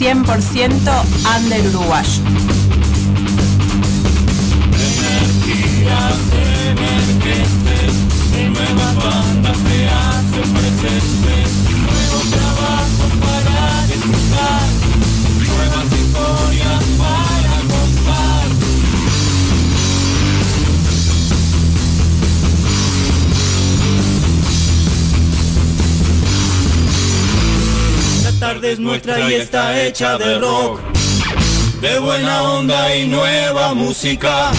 programa 100% under uruguayo. Energías emergentes, nuevas bandas se hacen presentes, tarde es nuestra y está hecha de rock. De buena onda y nueva música.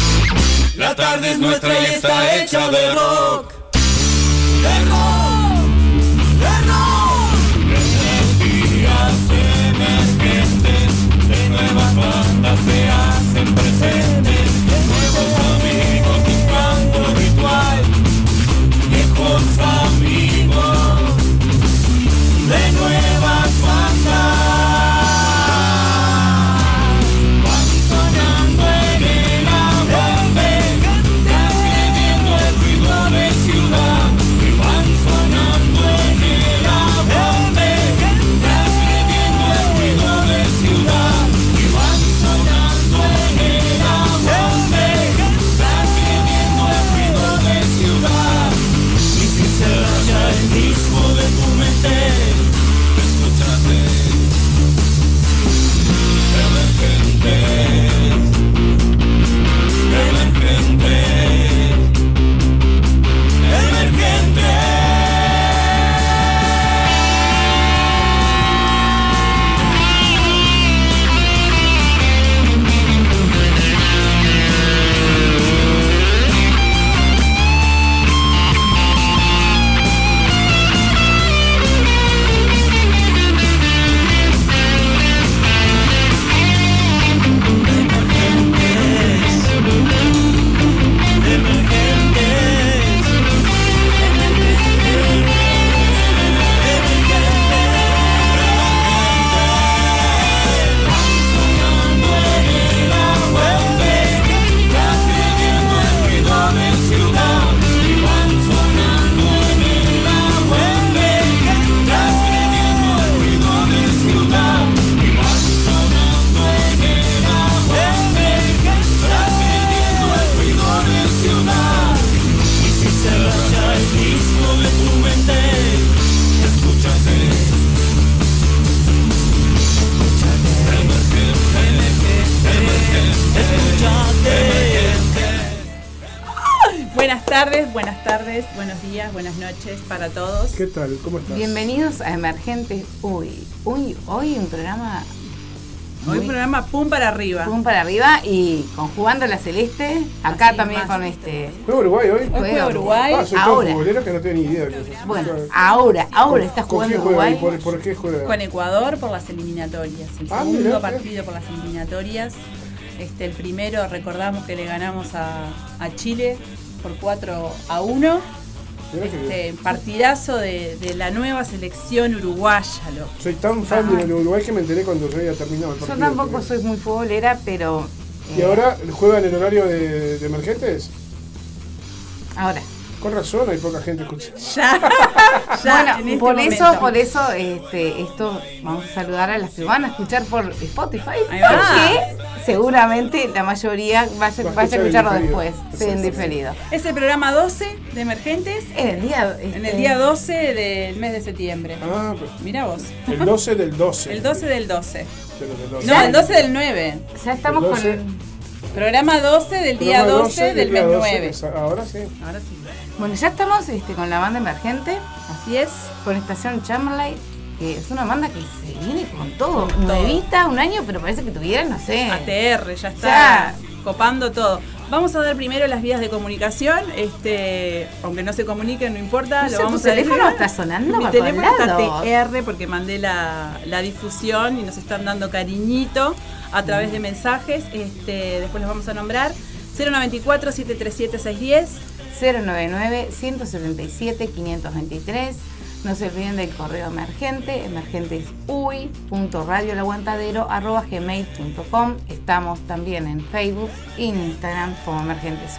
La tarde es nuestra y está hecha de rock. Tardes, buenas tardes, buenos días, buenas noches para todos. ¿Qué tal? ¿Cómo estás? Bienvenidos a Emergentes. Uy, uy, hoy un programa Hoy muy programa Pum para arriba. pum para arriba y conjugando la celeste. Acá Así, también con este. ¿Juega Uruguay hoy? Hoy juega Juega Uruguay. Ah, soy todo ahora. futbolero que no tengo ni idea. Bueno, Con- ahora, ahora está ¿Con jugando y Uruguay. ¿Por, por qué juega? con Ecuador por las eliminatorias. El Ah, segundo mirá, partido por las eliminatorias. Este, el primero, recordamos que le ganamos a, a Chile por 4 a 1. Mirá que bien. Este, partidazo de, de la nueva selección uruguaya. loco. Soy tan fan del Uruguay que me enteré cuando ya había terminado el Yo partido. tampoco soy muy futbolera, pero. ¿Y eh, ahora juegan en horario de, de emergentes? Ahora. Con razón, hay poca gente escuchando. Ya, ya, en bueno, este por eso, momento. por eso, este, esto vamos a saludar a las que van a escuchar por Spotify. Porque seguramente la mayoría vaya, Va a vaya a escuchar en escucharlo después, sí, en diferido. Es el programa 12 de Emergentes En el día. en este, el día 12 del mes de septiembre. Ah, pues, Mira vos. el 12 del 12. El 12 del 12. De los del 12. No, el 12 del 9. Ya estamos El 12. con. Programa 12 del día Programa 12 del mes 12, 9. esa- Ahora sí. Ahora sí. Bueno, ya estamos este, con la banda emergente, Así es. con Estación Chamberlain, que es una banda que se viene con todo. Con. Nuevita, un año, pero parece que tuviera, no sé. ATR, ya está Ya. copando todo. Vamos a dar primero las vías de comunicación. Este, aunque no se comuniquen, no importa. No lo sé, vamos tu a teléfono está sonando Mi teléfono está. TR porque mandé la, la difusión y nos están dando cariñito a través de mensajes. Este, después los vamos a nombrar. 094-737-610. 099-177-523. No se olviden del correo emergente, emergentesui.radiolaguantadero.gmail.com Estamos también en Facebook y en Instagram como Emergentes.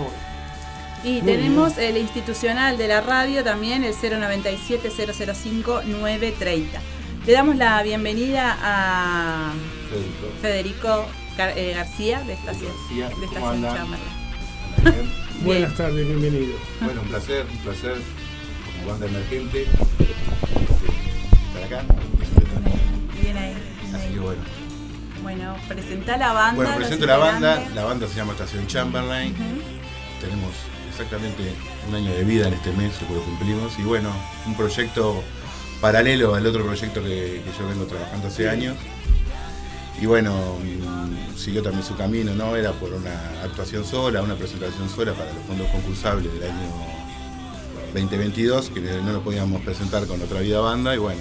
Y tenemos el institucional de la radio también, el 097-005-930. Le damos la bienvenida a Federico. Federico Gar- eh, García de Estación, García. Chamberlain. Bien. Buenas tardes, bienvenido. Bueno, un placer, un placer como banda emergente estar acá. Bien ahí. bien Así ahí. que bueno. Bueno, presenta la banda. Bueno, presento la banda. La banda se llama Estación Chamberlain. Tenemos exactamente un año de vida en este mes, que lo cumplimos. Y bueno, un proyecto paralelo al otro proyecto que, que yo vengo trabajando hace años. Y bueno, mm, siguió también su camino, ¿no? Era por una actuación sola, una presentación sola para los fondos concursables del año 2022, que no lo podíamos presentar con otra vida banda. Y bueno,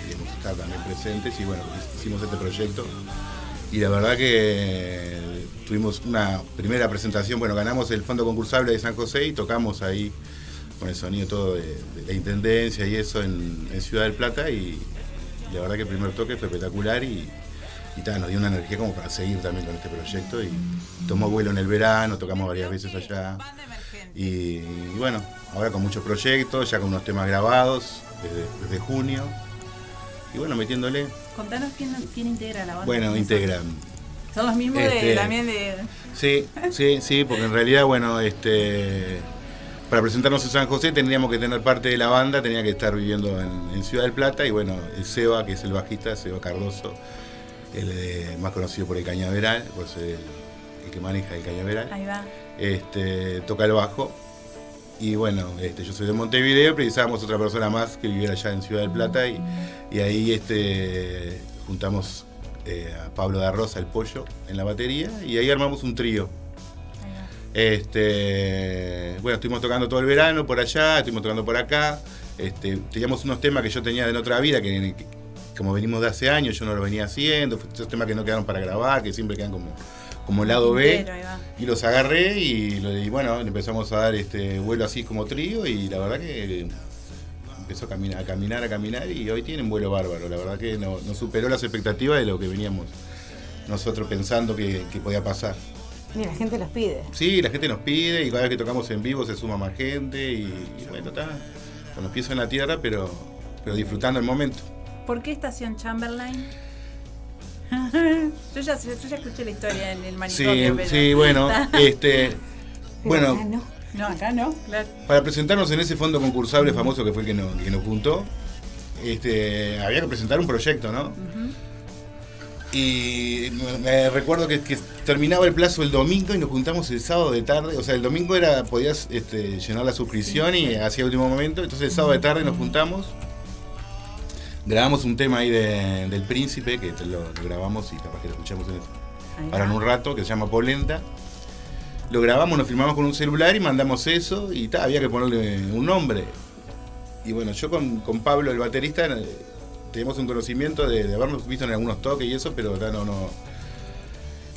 queríamos estar también presentes y bueno, hicimos este proyecto. Y la verdad que tuvimos una primera presentación, bueno, ganamos el fondo concursable de San José y tocamos ahí con el sonido todo de, la intendencia y eso en, en Ciudad del Plata y la verdad que el primer toque fue espectacular y, nos dio una energía como para seguir también con este proyecto y tomó vuelo en el verano, tocamos varias veces allá. Y, y bueno, ahora con muchos proyectos, ya con unos temas grabados desde, desde junio. Y bueno, metiéndole, Contanos quién, quién integra la banda. bueno, integran. Son los mismos de, Este- también de. Sí, sí, sí, porque en realidad, bueno, este para presentarnos en San José tendríamos que tener parte de la banda, tenía que estar viviendo en, en Ciudad del Plata y bueno, el Seba, que es el bajista, Seba Cardoso, el más conocido por el cañaveral, por ser el, el que maneja el cañaveral, Ahí va. este, toca el bajo. Y bueno, este, yo soy de Montevideo, precisábamos otra persona más que viviera allá en Ciudad del Plata y, y ahí este, juntamos eh, a Pablo de Rosa, el pollo, en la batería y ahí armamos un trío. Este, bueno, estuvimos tocando todo el verano por allá, estuvimos tocando por acá. Este, teníamos unos temas que yo tenía de otra vida, que, que como venimos de hace años, yo no los venía haciendo. Esos temas que no quedaron para grabar, que siempre quedan como, como lado B. Y los agarré y, y bueno, empezamos a dar este vuelo así como trío y la verdad que empezó a caminar, a caminar, a caminar y hoy tienen vuelo bárbaro. La verdad que no- nos superó las expectativas de lo que veníamos nosotros pensando que, que podía pasar. Y la gente los pide. Sí, la gente nos pide y cada vez que tocamos en vivo se suma más gente y, y bueno, está con los pies en la tierra, pero, pero disfrutando el momento. ¿Por qué Estación Chamberlain? yo, ya, yo ya escuché la historia en el Sí, manicomio. pero- sí, bueno, este, Pero acá bueno, no. No, acá no, claro. para presentarnos en ese fondo concursable famoso que fue el que nos, que nos juntó, este, había que presentar un proyecto, ¿no? Y me- recuerdo que, que terminaba el plazo el domingo y nos juntamos el sábado de tarde. O sea, el domingo era podías este, llenar la suscripción y hacía último momento. Entonces el sábado de tarde nos juntamos. Grabamos un tema ahí de- del príncipe, que lo, lo grabamos y capaz que lo escuchamos en el- ahora en un rato, que se llama Polenta. Lo grabamos, nos filmamos con un celular y mandamos eso y ta, había que ponerle un nombre. Y bueno, yo con, con Pablo, el baterista, teníamos un conocimiento de, de habernos visto en algunos toques y eso, pero ta, no, no.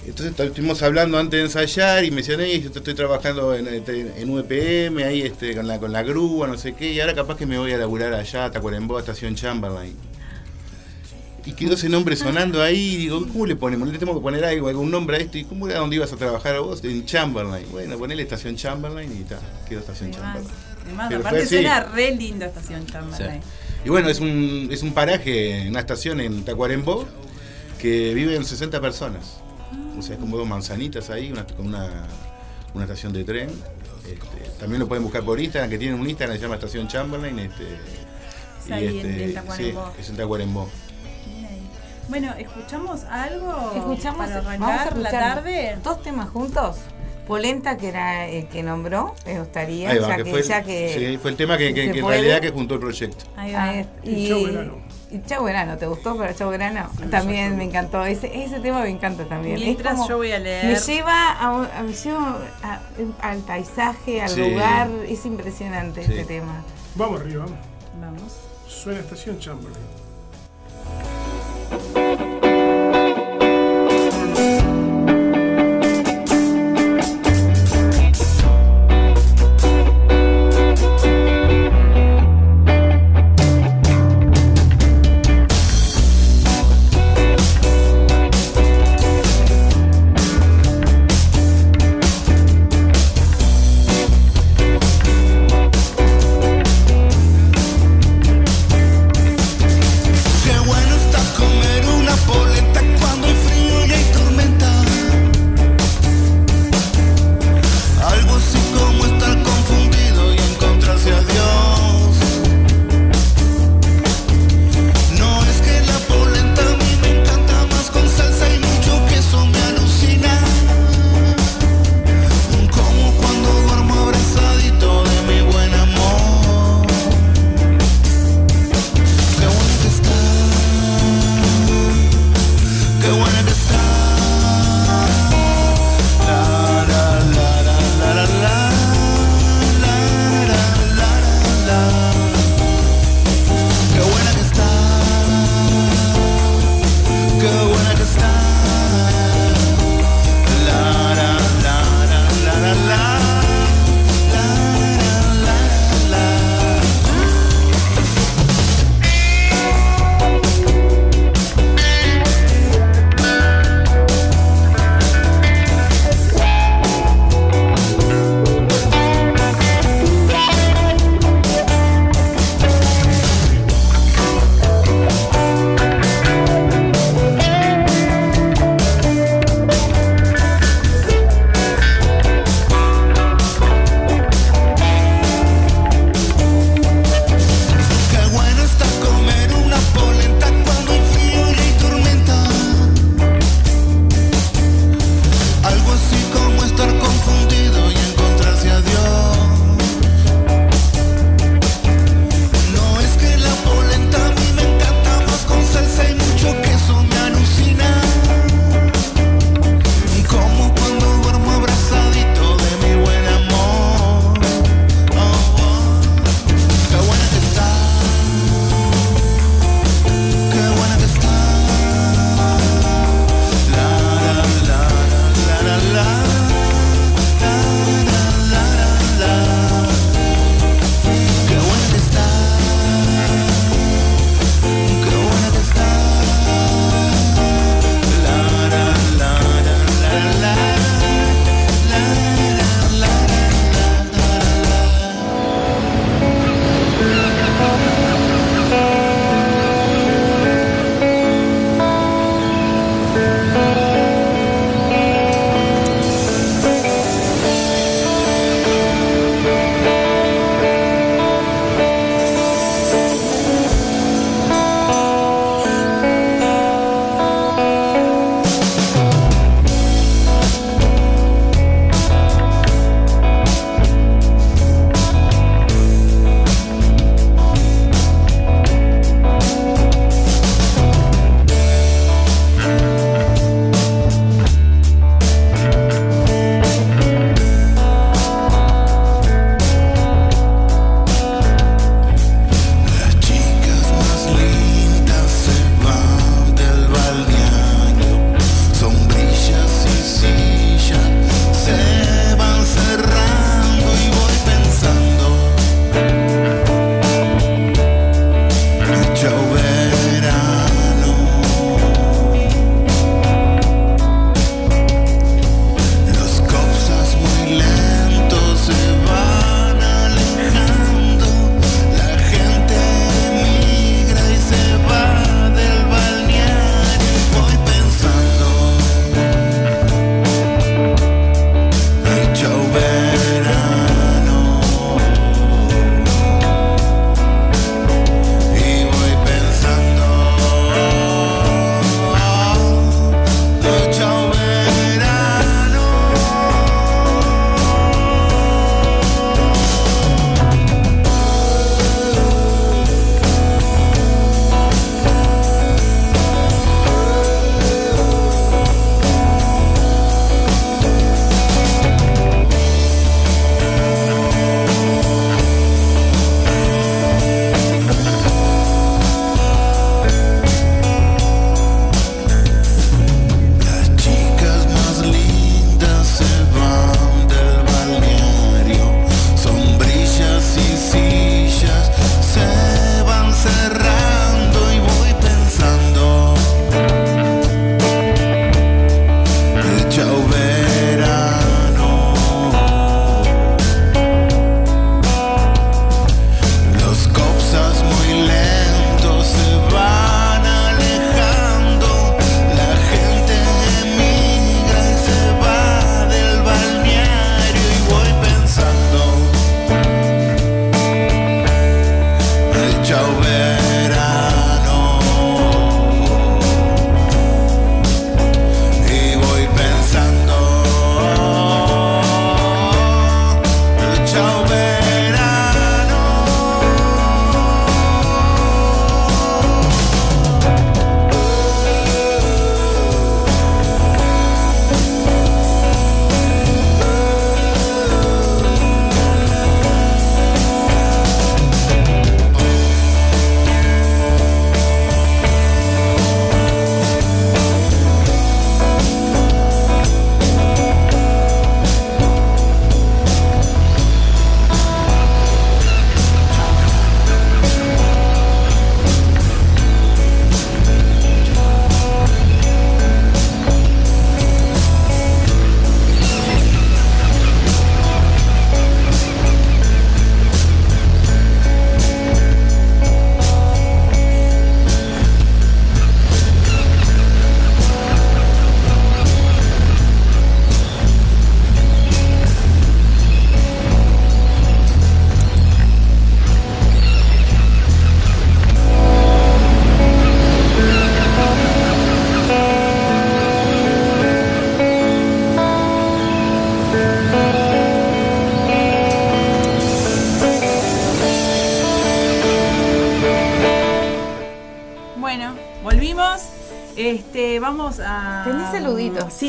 Entonces estuvimos hablando antes de ensayar y mencioné, yo estoy trabajando en, este, en UPM, ahí este, con, la, con la grúa, no sé qué, y ahora capaz que me voy a laburar allá, a Tacuarembó, Estación Chamberlain. Y quedó ese nombre sonando ahí, y digo, ¿cómo le ponemos? Le tenemos que poner algo, algún nombre a esto. ¿Y cómo era donde ibas a trabajar vos? En Chamberlain. Bueno, ponele Estación Chamberlain y está, quedó Estación Chamberlain. además, Pero aparte fue suena re lindo Estación Chamberlain. Y bueno, es un, es un paraje, una estación en Tacuarembó, que viven 60 personas. O sea, es como dos manzanitas ahí, una, con una, una estación de tren. Este, también lo pueden buscar por Instagram, que tienen un Instagram que se llama Estación Chamberlain. Este, Es ahí en- en Tacuarembó. Sí, es en Tacuarembó. Bueno, ¿escuchamos algo Escuchamos, para vamos a arrancar la escuchar tarde? dos temas juntos. Polenta, que era el que nombró, me gustaría, Ahí va, ya que que, fue, el- que sí, fue el tema que, que- que en realidad que juntó el proyecto. Ahí va. Ahí es- Y Chau Verano. Y Chau Verano, ¿te gustó? Pero Chau Verano también me encantó. Ese, ese tema me encanta también. Es Mientras como- yo voy a leer. Me lleva, a, me lleva a- al paisaje, al Sí. lugar. Es impresionante Sí. ese tema. Vamos arriba. Vamos. Suena Estación Chamberlain.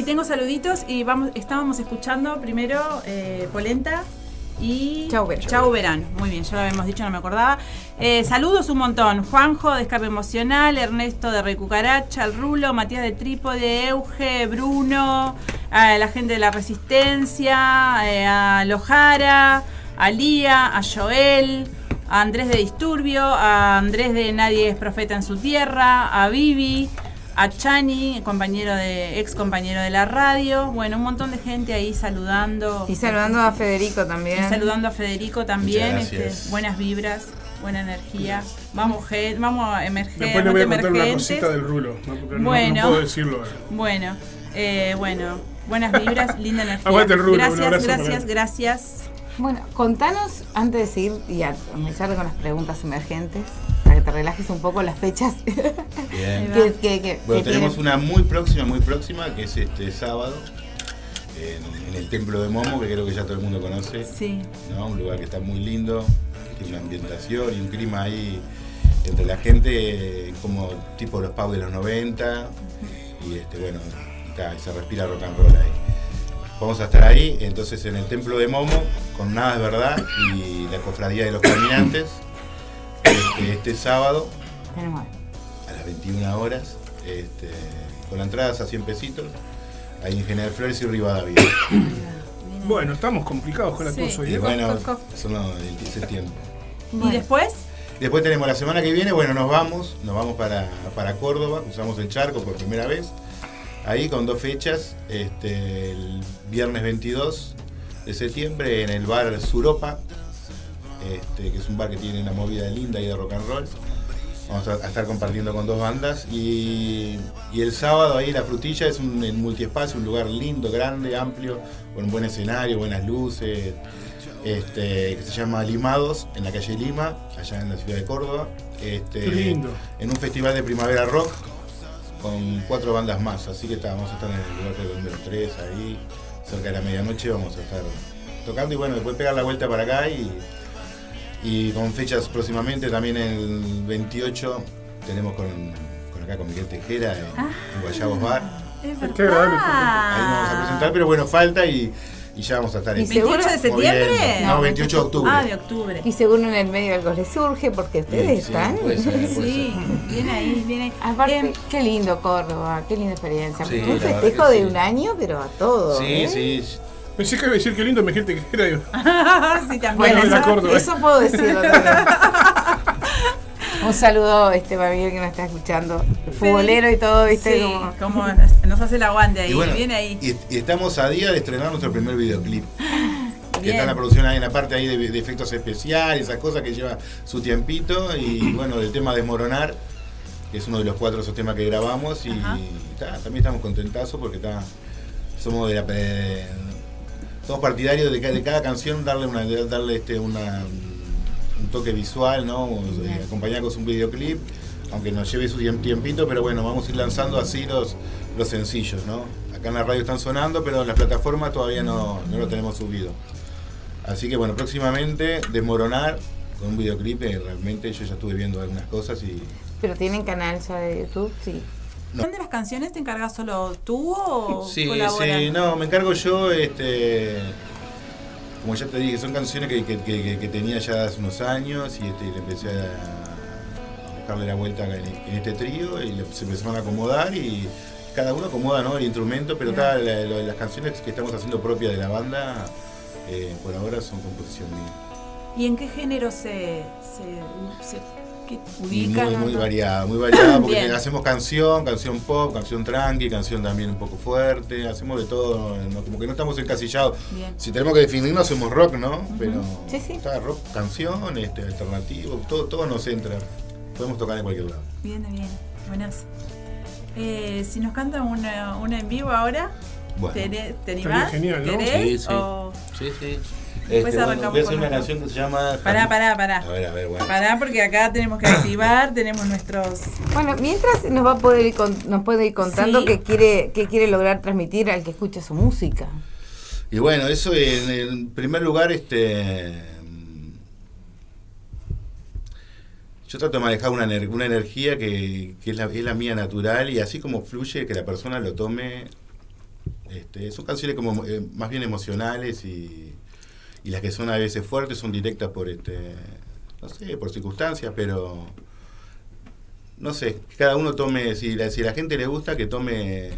Sí, tengo saluditos y vamos, estábamos escuchando primero eh, Polenta y. Chau Verán. Chau Verán. Muy bien, ya lo habíamos dicho, no me acordaba. Eh, saludos un montón. Juanjo de Escape Emocional, Ernesto de Recucaracha, el Rulo, Matías de Trípode, Euge, Bruno, a la gente de la Resistencia, eh, a Lojara, a Lía, a Joel, a Andrés de Disturbio, a Andrés de Nadie es Profeta en su Tierra, a Vivi, a Chani, compañero de, ex compañero de la radio. Bueno, un montón de gente ahí saludando. Y saludando a Federico también. Y saludando a Federico también, este, buenas vibras, buena energía. Vamos, vamos a emerger, Después le voy a contar una emergentes. cosita del rulo. No, porque no- Bueno. no puedo decirlo. ahora. Bueno, eh, bueno, buenas vibras, linda energía. Aguante el Rulo, gracias, gracias, gracias. Bueno, contanos, antes de seguir y a comenzar con las preguntas emergentes, para que te relajes un poco las fechas. Bien. que, que- que- Bueno, que tenemos tienen. una muy próxima, muy próxima, que es este sábado, en, en el Templo de Momo, que creo que ya todo el mundo conoce. Sí, ¿no? Un lugar que está muy lindo, tiene una ambientación y un clima ahí entre la gente como tipo los pubs de los 90 y este bueno, se respira rock and roll ahí. Vamos a estar ahí, entonces en el templo de Momo, con Nada es Verdad y la cofradía de los caminantes, este, este sábado Tenemos- 21 horas, este, con la entrada a 100 pesitos, ahí en General Flores y Rivadavia. Bueno, estamos complicados con la Sí. cosa. Y bueno, son los- tiempo. ¿Y después? Después tenemos la semana que viene, bueno, nos vamos, nos vamos para, para Córdoba, usamos el charco por primera vez, ahí con dos fechas, este, el viernes 22 de septiembre en el bar Suropa, este, que es un bar que tiene una movida linda y de rock and roll. Vamos a, a estar compartiendo con dos bandas y, y el sábado ahí la frutilla es un, multiespacio, un lugar lindo, grande, amplio, con un buen escenario, buenas luces, este, que se llama Limados, en la calle Lima, allá en la ciudad de Córdoba. Este, Qué lindo. En un festival de primavera rock con cuatro bandas más, así que está, vamos a estar en el lugar del número 3 ahí, cerca de la medianoche vamos a estar tocando y bueno, después pegar la vuelta para acá y, y con fechas próximamente, también el 28 tenemos con, con acá con Miguel Tejera en, en Guayabos Bar. Es Qué agradable, Ahí nos vamos a presentar, pero bueno, falta y, y ya vamos a estar ¿Y en seguro? ¿28 de septiembre? No, 28 de octubre. Ah, de octubre. Y seguro en el medio algo les surge porque ustedes Sí, sí, están. puede ser, puede Sí, viene ahí, viene ahí. Aparte, Em, qué lindo Córdoba, qué linda experiencia. Sí, un verdad festejo de sí. un año, pero a todo. Sí, ¿eh? sí. Pensé que iba a decir que lindo me gente que era. sí, también. Bueno, eso, Córdoba. eso puedo decirlo. Un saludo este Miguel que nos está escuchando. Futbolero y todo, ¿viste? Sí, Como- como nos hace el aguante ahí, Y bueno, viene ahí. y- y estamos a día de estrenar nuestro primer videoclip. Que está en la producción ahí en la parte ahí de, de efectos especiales, esas cosas que lleva su tiempito. Y bueno, del tema Desmoronar, que es uno de los cuatro esos temas que grabamos. Y ta, también estamos contentazos porque ta, somos de la eh, somos partidarios de, ca- de cada canción darle una darle este una un toque visual, ¿no? Eh, acompañar con un videoclip, aunque nos lleve su tiemp- tiempito, pero bueno, vamos a ir lanzando así los, los sencillos, ¿no? Acá en la radio están sonando, pero en las plataformas todavía no, no lo tenemos subido. Así que bueno, próximamente Desmoronar con un videoclip, eh, realmente yo ya estuve viendo algunas cosas y Pero tienen canal ya de YouTube, sí. No. ¿Son de las canciones te encargas solo tú o Sí, colaboran? sí, no, me encargo yo, este, como ya te dije, son canciones que, que- que- que tenía ya hace unos años y este, le empecé a, buscarle la vuelta en, en este trío y le- se empezaron a acomodar y cada uno acomoda ¿no? el instrumento, pero la- la- las canciones que estamos haciendo propias de la banda eh, por ahora son composición mía. ¿Y en qué género se, se, se qué Y ubican? muy, muy no? variada, muy variada, porque Bien. hacemos canción, canción pop, canción tranqui, canción también un poco fuerte, hacemos de todo, ¿no? como que no estamos encasillados. Bien. Si tenemos que definirnos, hacemos rock, ¿no? Pero Sí, sí. está rock, canción, este, alternativo, todo, todo nos entra. Podemos tocar en cualquier lado. Bien, bien. Buenas. Eh, si nos cantan una, una en vivo ahora, Bueno. ¿te, te Estaría animás? genial, ¿no? ¿Querés? Sí, sí. O- Sí, sí. Después Este, bueno, arrancamos voy a hacer una canción que se llama. Pará, pará, pará. A ver, a ver, bueno. Pará, porque acá tenemos que activar, tenemos nuestros... Bueno, mientras nos va a poder ir con- nos puede ir contando Sí. qué quiere qué quiere lograr transmitir al que escucha su música. Y bueno, eso en el primer lugar, este. Yo trato de manejar una, ener- una energía que, que es, la, es la mía natural y así como fluye, que la persona lo tome. Este, son canciones como eh, más bien emocionales y, y las que son a veces fuertes son directas por este no sé, por circunstancias, pero no sé, cada uno tome, si la, si la gente le gusta, que tome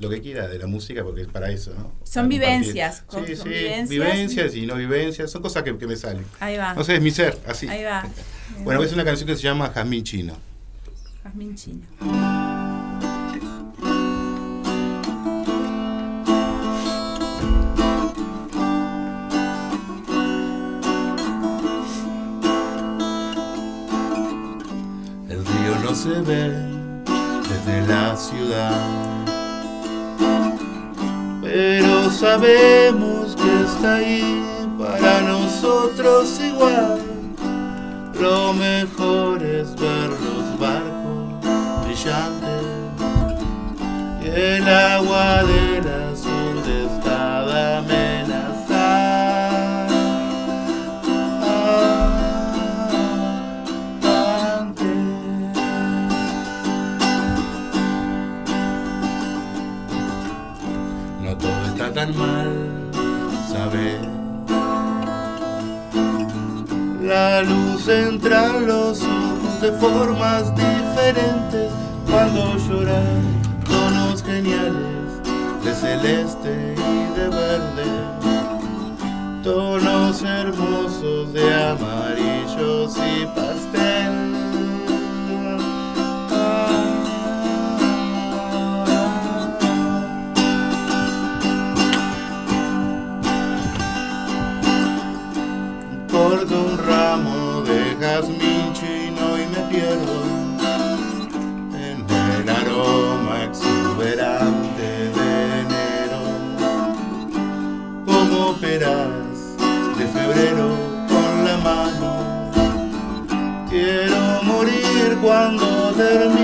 lo que quiera de la música, porque es para eso, ¿no? Son vivencias, son Sí, sí, vivencias. vivencias y no vivencias, son cosas que, que me salen. Ahí va. No sé, es mi ser, así. Ahí va. Bueno, es una canción que se llama Jazmín Chino. Jazmín chino. Desde la ciudad, pero sabemos que está ahí para nosotros igual. Lo mejor es ver los barcos brillantes y el agua del azul La luz entra en los ojos de formas diferentes cuando lloran tonos geniales de celeste y de verde, tonos hermosos de amarillos y pastel. 光落的。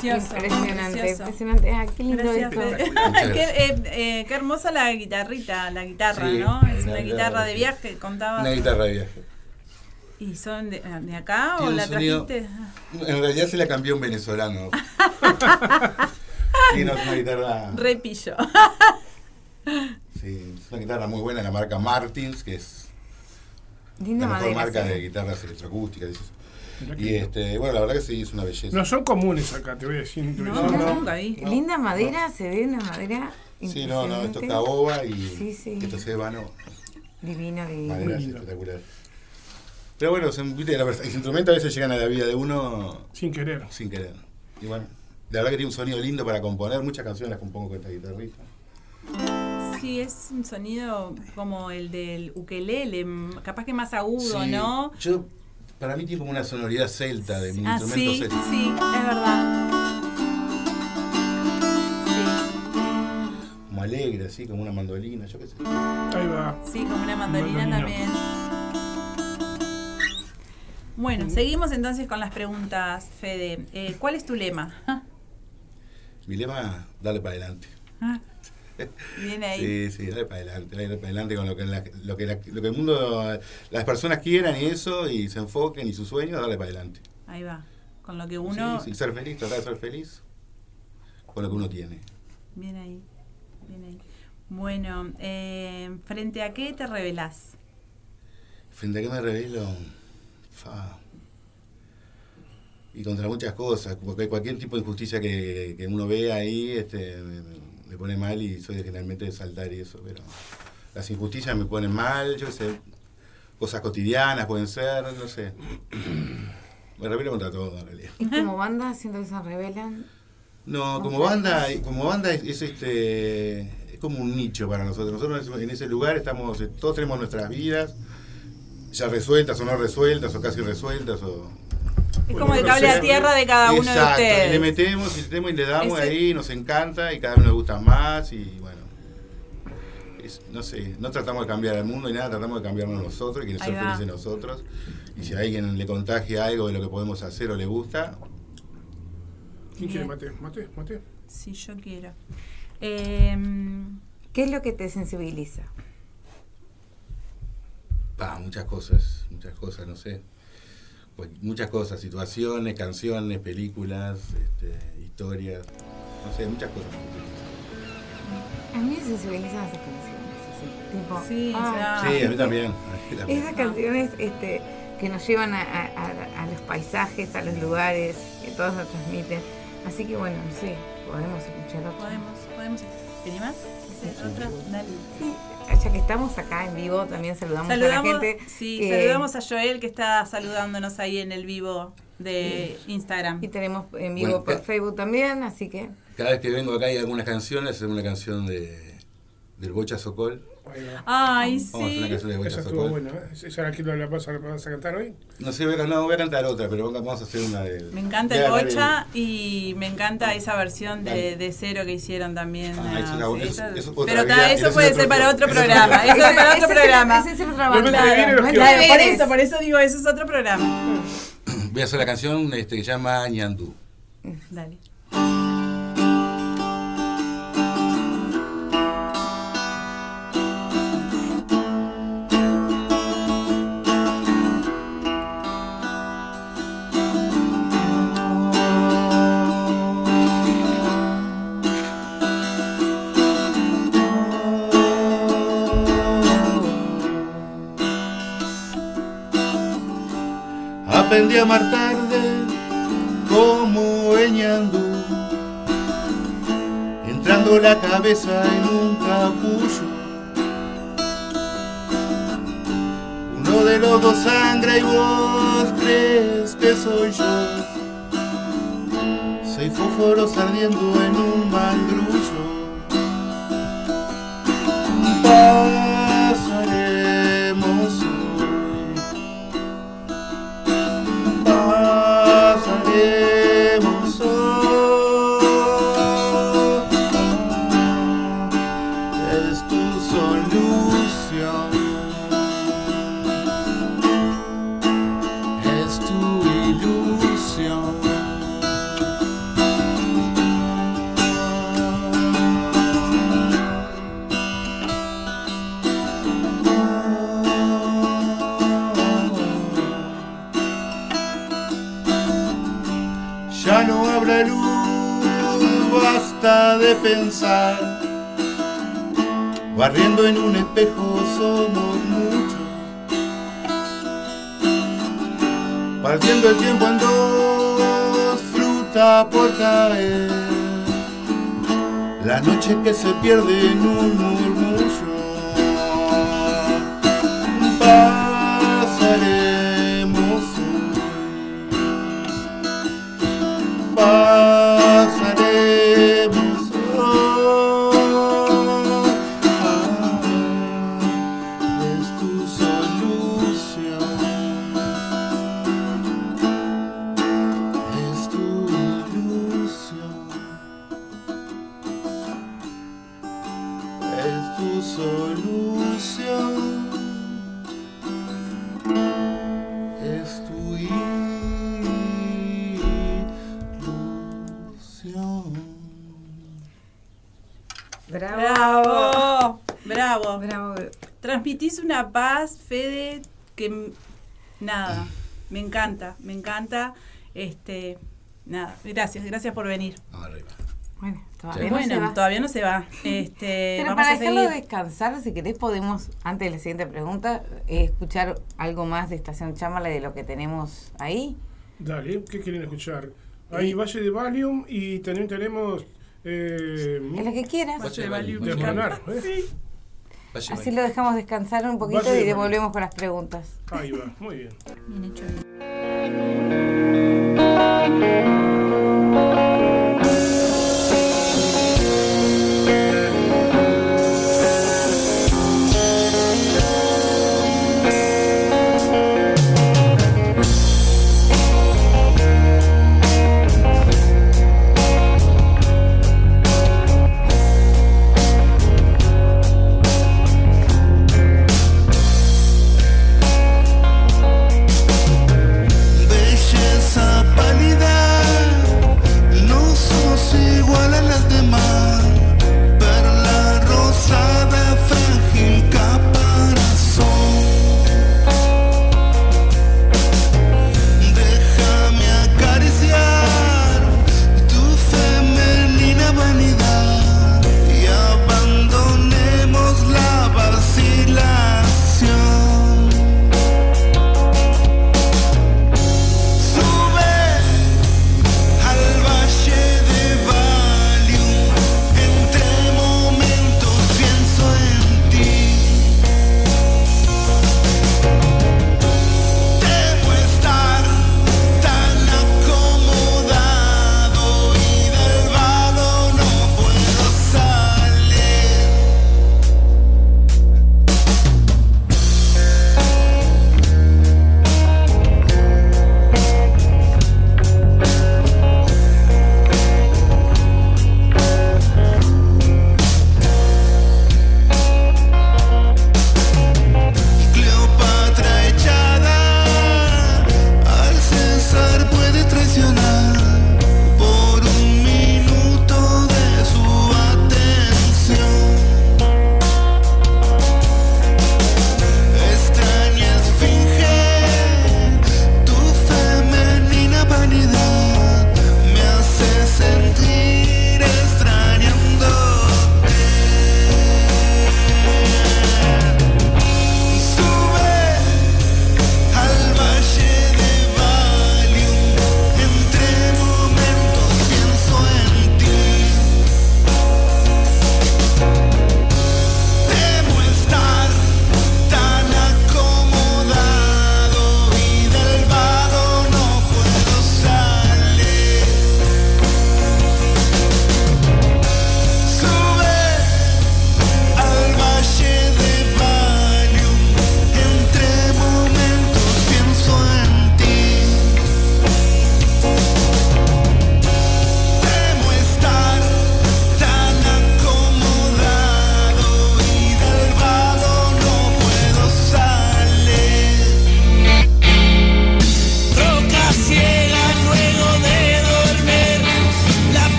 Precioso. Impresionante, precioso. impresionante. Ah, qué lindo esto. Qué, eh, eh, qué hermosa la guitarrita, la guitarra, Sí, ¿no? Es una una guitarra de viaje, contaba. Una guitarra de viaje. ¿Y son de, de acá o la sonido- trajiste? En realidad se la cambió un venezolano. sí, no, es una guitarra. Re pillo. Sí, es una guitarra muy buena, la marca Martins, que es Linda la mejor madera. marca sí. de guitarras electroacústicas. Y este, bueno, la verdad que sí, es una belleza. No son comunes acá, te voy a decir. No, no, nunca vi. Linda madera, se ve una madera. sí, no, no, esto es caoba y Sí, sí. esto es ébano, Divino, divino. madera lindo. espectacular. Pero bueno, son, viste, la verdad, los instrumentos a veces llegan a la vida de uno Sin querer. sin querer. Y bueno, la verdad que tiene un sonido lindo para componer, muchas canciones las compongo con esta guitarrita. Sí, es un sonido como el del ukelele, capaz que más agudo, Sí, ¿no? Yo, para mí tiene como una sonoridad celta, de un Ah, instrumento sí, celta. sí, es verdad. Sí, Como alegre, así, como una mandolina, yo qué sé. Ahí va. sí, como una mandolina Mandolina. también. Bueno, seguimos entonces con las preguntas, Fede. Eh, ¿Cuál es tu lema? Mi lema, dale para adelante. Viene ahí. Sí, sí, dale para adelante, dale para adelante con lo que, la- lo, que la- lo que el mundo, las personas quieran y eso, y se enfoquen y sus sueños, dale para adelante. Ahí va. Con lo que uno. Sí, sí, ser feliz, tratar de ser feliz con lo que uno tiene. Bien ahí. Bien ahí. Bueno, eh, ¿frente a qué te revelás? Frente a qué me revelo, fa. Y contra muchas cosas, porque cualquier tipo de injusticia que, que uno vea ahí este, me, pone mal y soy generalmente de saltar y eso, pero las injusticias me ponen mal, yo sé, cosas cotidianas pueden ser, no sé. Me revelo contra todo, en realidad. Y como banda, siento que se revelan. No, como banda, como banda es, es este es como un nicho para nosotros. Nosotros en ese lugar estamos, eh, todos tenemos nuestras vidas, ya resueltas o no resueltas, o casi resueltas, o Es como el cable a tierra de cada uno de y le ustedes. metemos, y le metemos y le damos Ese- ahí, nos encanta y cada vez nos gusta más y bueno. es- no sé, no tratamos de cambiar al mundo y nada, tratamos de cambiarnos nosotros y que nos Ahí ser va. felices nosotros. Y si a alguien le contagia algo de lo que podemos hacer o le gusta, ¿Quién quiere mate? ¿Mate? ¿Mate? Si yo quiero. Em, ¿Qué es lo que te sensibiliza? pa, muchas cosas, muchas cosas, no sé. Pues muchas cosas, situaciones, canciones, películas, este, historias, no sé, muchas cosas. A mí me sensibilizan esas canciones. Así, tipo, Sí, ah, se. Sí, a mí también. a mí también. Esas canciones este, que nos llevan a, a- a- a los paisajes, a los lugares, que todos nos transmiten. Así que bueno, no sé, podemos escuchar otra. podemos, podemos. ¿Tiene más? Sí, otra. Dale. Sí, ya que estamos acá en vivo, también saludamos, a la gente. sí, que- saludamos a Joel que está saludándonos ahí en el vivo de Instagram. Y tenemos en vivo Bueno, por Facebook también, así que Cada vez que vengo acá hay algunas canciones, es una canción de, del Bocha Sokol. Ay, Vamos a hacer una sí. canción de Bocha Esa estuvo buena. ¿eh? ¿Esa la que la vas a, la vas a cantar hoy? No sé, no, voy a cantar otra, pero vamos a hacer una de. Me encanta el bocha y me encanta esa versión de, de cero que hicieron también. Ah, ah, sí, pero eso puede ser para otro programa. Eso es para otro programa. Ese es el otro por eso, por eso digo, eso es otro programa. Voy a hacer la canción este, que se llama Ñandú. Dale. Aprendí a amar tarde como Ñandú, entrando la cabeza en un capullo. Uno de los dos sangra y vos crees que soy yo. Seis fósforos ardiendo en un mangrullo. Pasaremos pensar. Barriendo en un espejo somos muchos. Partiendo el tiempo en dos, fruta por caer. La noche que se pierde en un murmullo. Paz, Fede, que nada, me encanta, me encanta. Este, nada, gracias, gracias por venir. Arriba. Bueno, todavía no se bueno, va. todavía no se va. Este, Pero vamos para a dejarlo seguir. descansar, si querés, podemos, antes de la siguiente pregunta, eh, escuchar algo más de Estación Chámala de lo que tenemos ahí. Dale, ¿qué quieren escuchar? Hay Valle de Valium y también tenemos. Eh, Es lo que quieras. Valle de Valium. de Valium. Monar, Vaya, Así vaya. lo dejamos descansar un poquito Valle y devolvemos con las preguntas. Ahí va, muy bien. Bien hecho.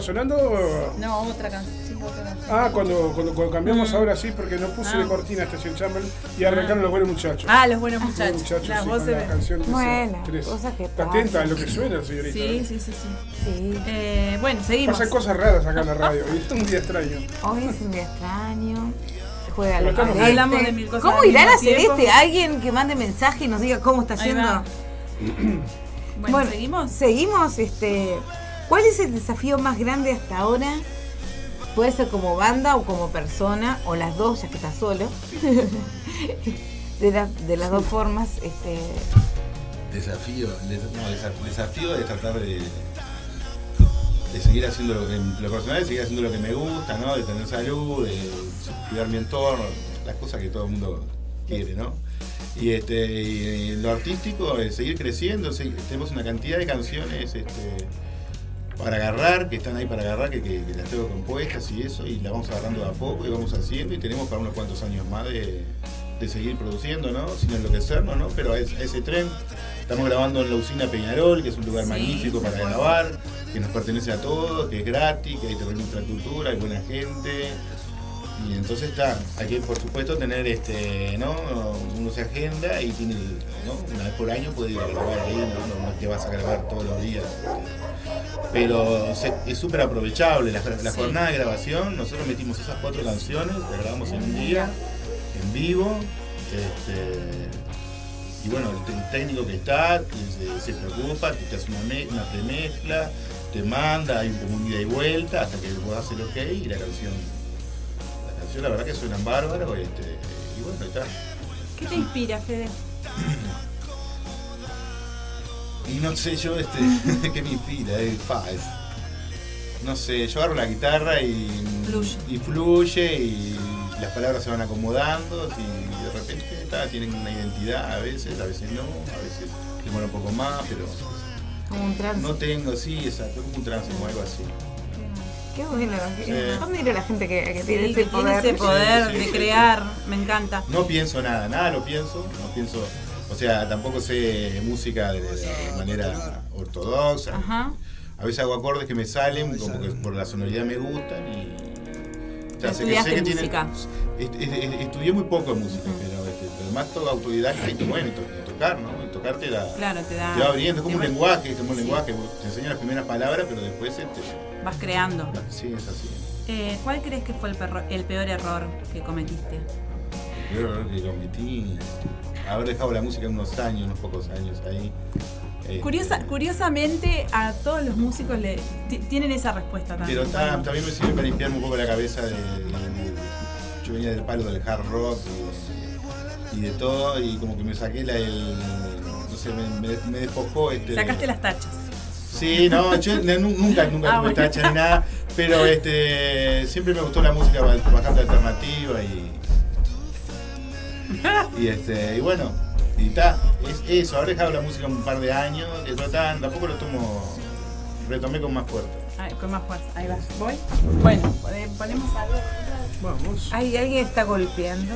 Estaba sonando? No, otra canción. sí, otra canción. Ah, cuando, cuando, cuando cambiamos Mm. ahora sí, porque no puse Ah. de cortina Estación Chamber y arrancaron los buenos muchachos. Ah, los buenos Los buenos muchachos. muchachos, Las sí, voces. la canción Bueno, tres. cosas que ¿Está atenta a lo que suena, señorita? Sí, sí, sí, sí. Sí. Eh, bueno, seguimos. Pasan cosas raras acá en la radio. y es un día extraño. Hoy es un día extraño. Juega la. Hablamos de mil cosas ¿Cómo irá la. Celeste? Alguien que mande mensaje y nos diga cómo está Ahí yendo. Bueno, ¿seguimos? Seguimos, este. ¿Cuál es el desafío más grande hasta ahora? Puede ser como banda o como persona, o las dos, ya que estás solo. de, la- de las dos formas, este. Desafío, des- no, desa- desafío de tratar de, de seguir haciendo lo que, lo personal, de seguir haciendo lo que me gusta, ¿no? De tener salud, de cuidar mi entorno, las cosas que todo el mundo quiere, ¿no? Y, este, lo artístico, de seguir creciendo, tenemos una cantidad de canciones este, para agarrar, que están ahí para agarrar, que, que- que las tengo compuestas y eso, y las vamos agarrando de a poco y vamos haciendo, y tenemos para unos cuantos años más de, de seguir produciendo, ¿no? Sin enloquecernos, ¿no? Pero a ese, a ese tren. Estamos grabando en la usina Peñarol, que es un lugar Sí, magnífico para grabar, que nos pertenece a todos, que es gratis, que hay terreno infraestructura, hay buena gente. Y entonces está, hay que por supuesto tener este, ¿no? Uno se agenda y tiene, ¿no? Una vez por año puede ir a grabar ahí, ¿no? Es que vas a grabar todos los días. Pero se- es súper aprovechable la, la Sí. jornada de grabación, nosotros metimos esas cuatro canciones, las grabamos en un día, en vivo, este, y bueno, el, técnico que está se, se preocupa, te hace una, me- una premezcla, te manda, hay como un ida y vuelta hasta que vos haces el ok y la canción. La canción la verdad que suenan bárbaros este, y bueno, ahí está. ¿Qué te inspira, Fede? Y no sé yo este, qué me inspira, es es- no sé, yo agarro la guitarra y Fluye. y fluye y las palabras se van acomodando y de repente ta, tienen una identidad a veces, a veces no, a veces demora un poco más, pero Como un trance. no tengo, sí, exacto, como un trance, como algo así. Qué bueno. Sí. ¿Dónde irá la gente que, que Sí, tiene que ese tiene poder? ese poder Sí, sí, de sí, crear, me encanta. No pienso nada, nada lo pienso, no pienso, o sea, tampoco sé música de, de manera ortodoxa. Ajá. A veces hago acordes que me salen, como que por la sonoridad me gustan y. o sea, sé que- Estudiaste sé que tiene- música. est- est- est- estudié muy poco de música, pero, este, pero más todo autodidacta y bueno, to- tocar, ¿no? Y tocar te da, Claro, te da. te va abriendo, es como un lenguaje, es como un Sí. lenguaje, te enseña las primeras palabras, pero después este, Vas creando. sí, es así. Eh, ¿Cuál crees que fue el, perro- el peor error que cometiste? Yo creo que cometí haber dejado la música unos años, unos pocos años ahí. Este, Curiosa, curiosamente, a todos los músicos le ti- tienen esa respuesta también. Pero ta- también me sirve para limpiarme un poco la cabeza de, de- yo venía del palo del hard rock y, y de todo y como que me saqué la el no sé me, me, me despojó este Sacaste las tachas. sí no yo nu- nunca nunca Ah, tuve bueno. tacha ni nada pero este siempre me gustó la música ba- bastante alternativa y y este y bueno y está es eso habré dejado la música un par de años tratan tampoco lo tomo retomé con más fuerza Ay, con más fuerza. Ahí vas. ¿Voy? Bueno, pone- ponemos algo. Vamos. Ay, alguien está golpeando.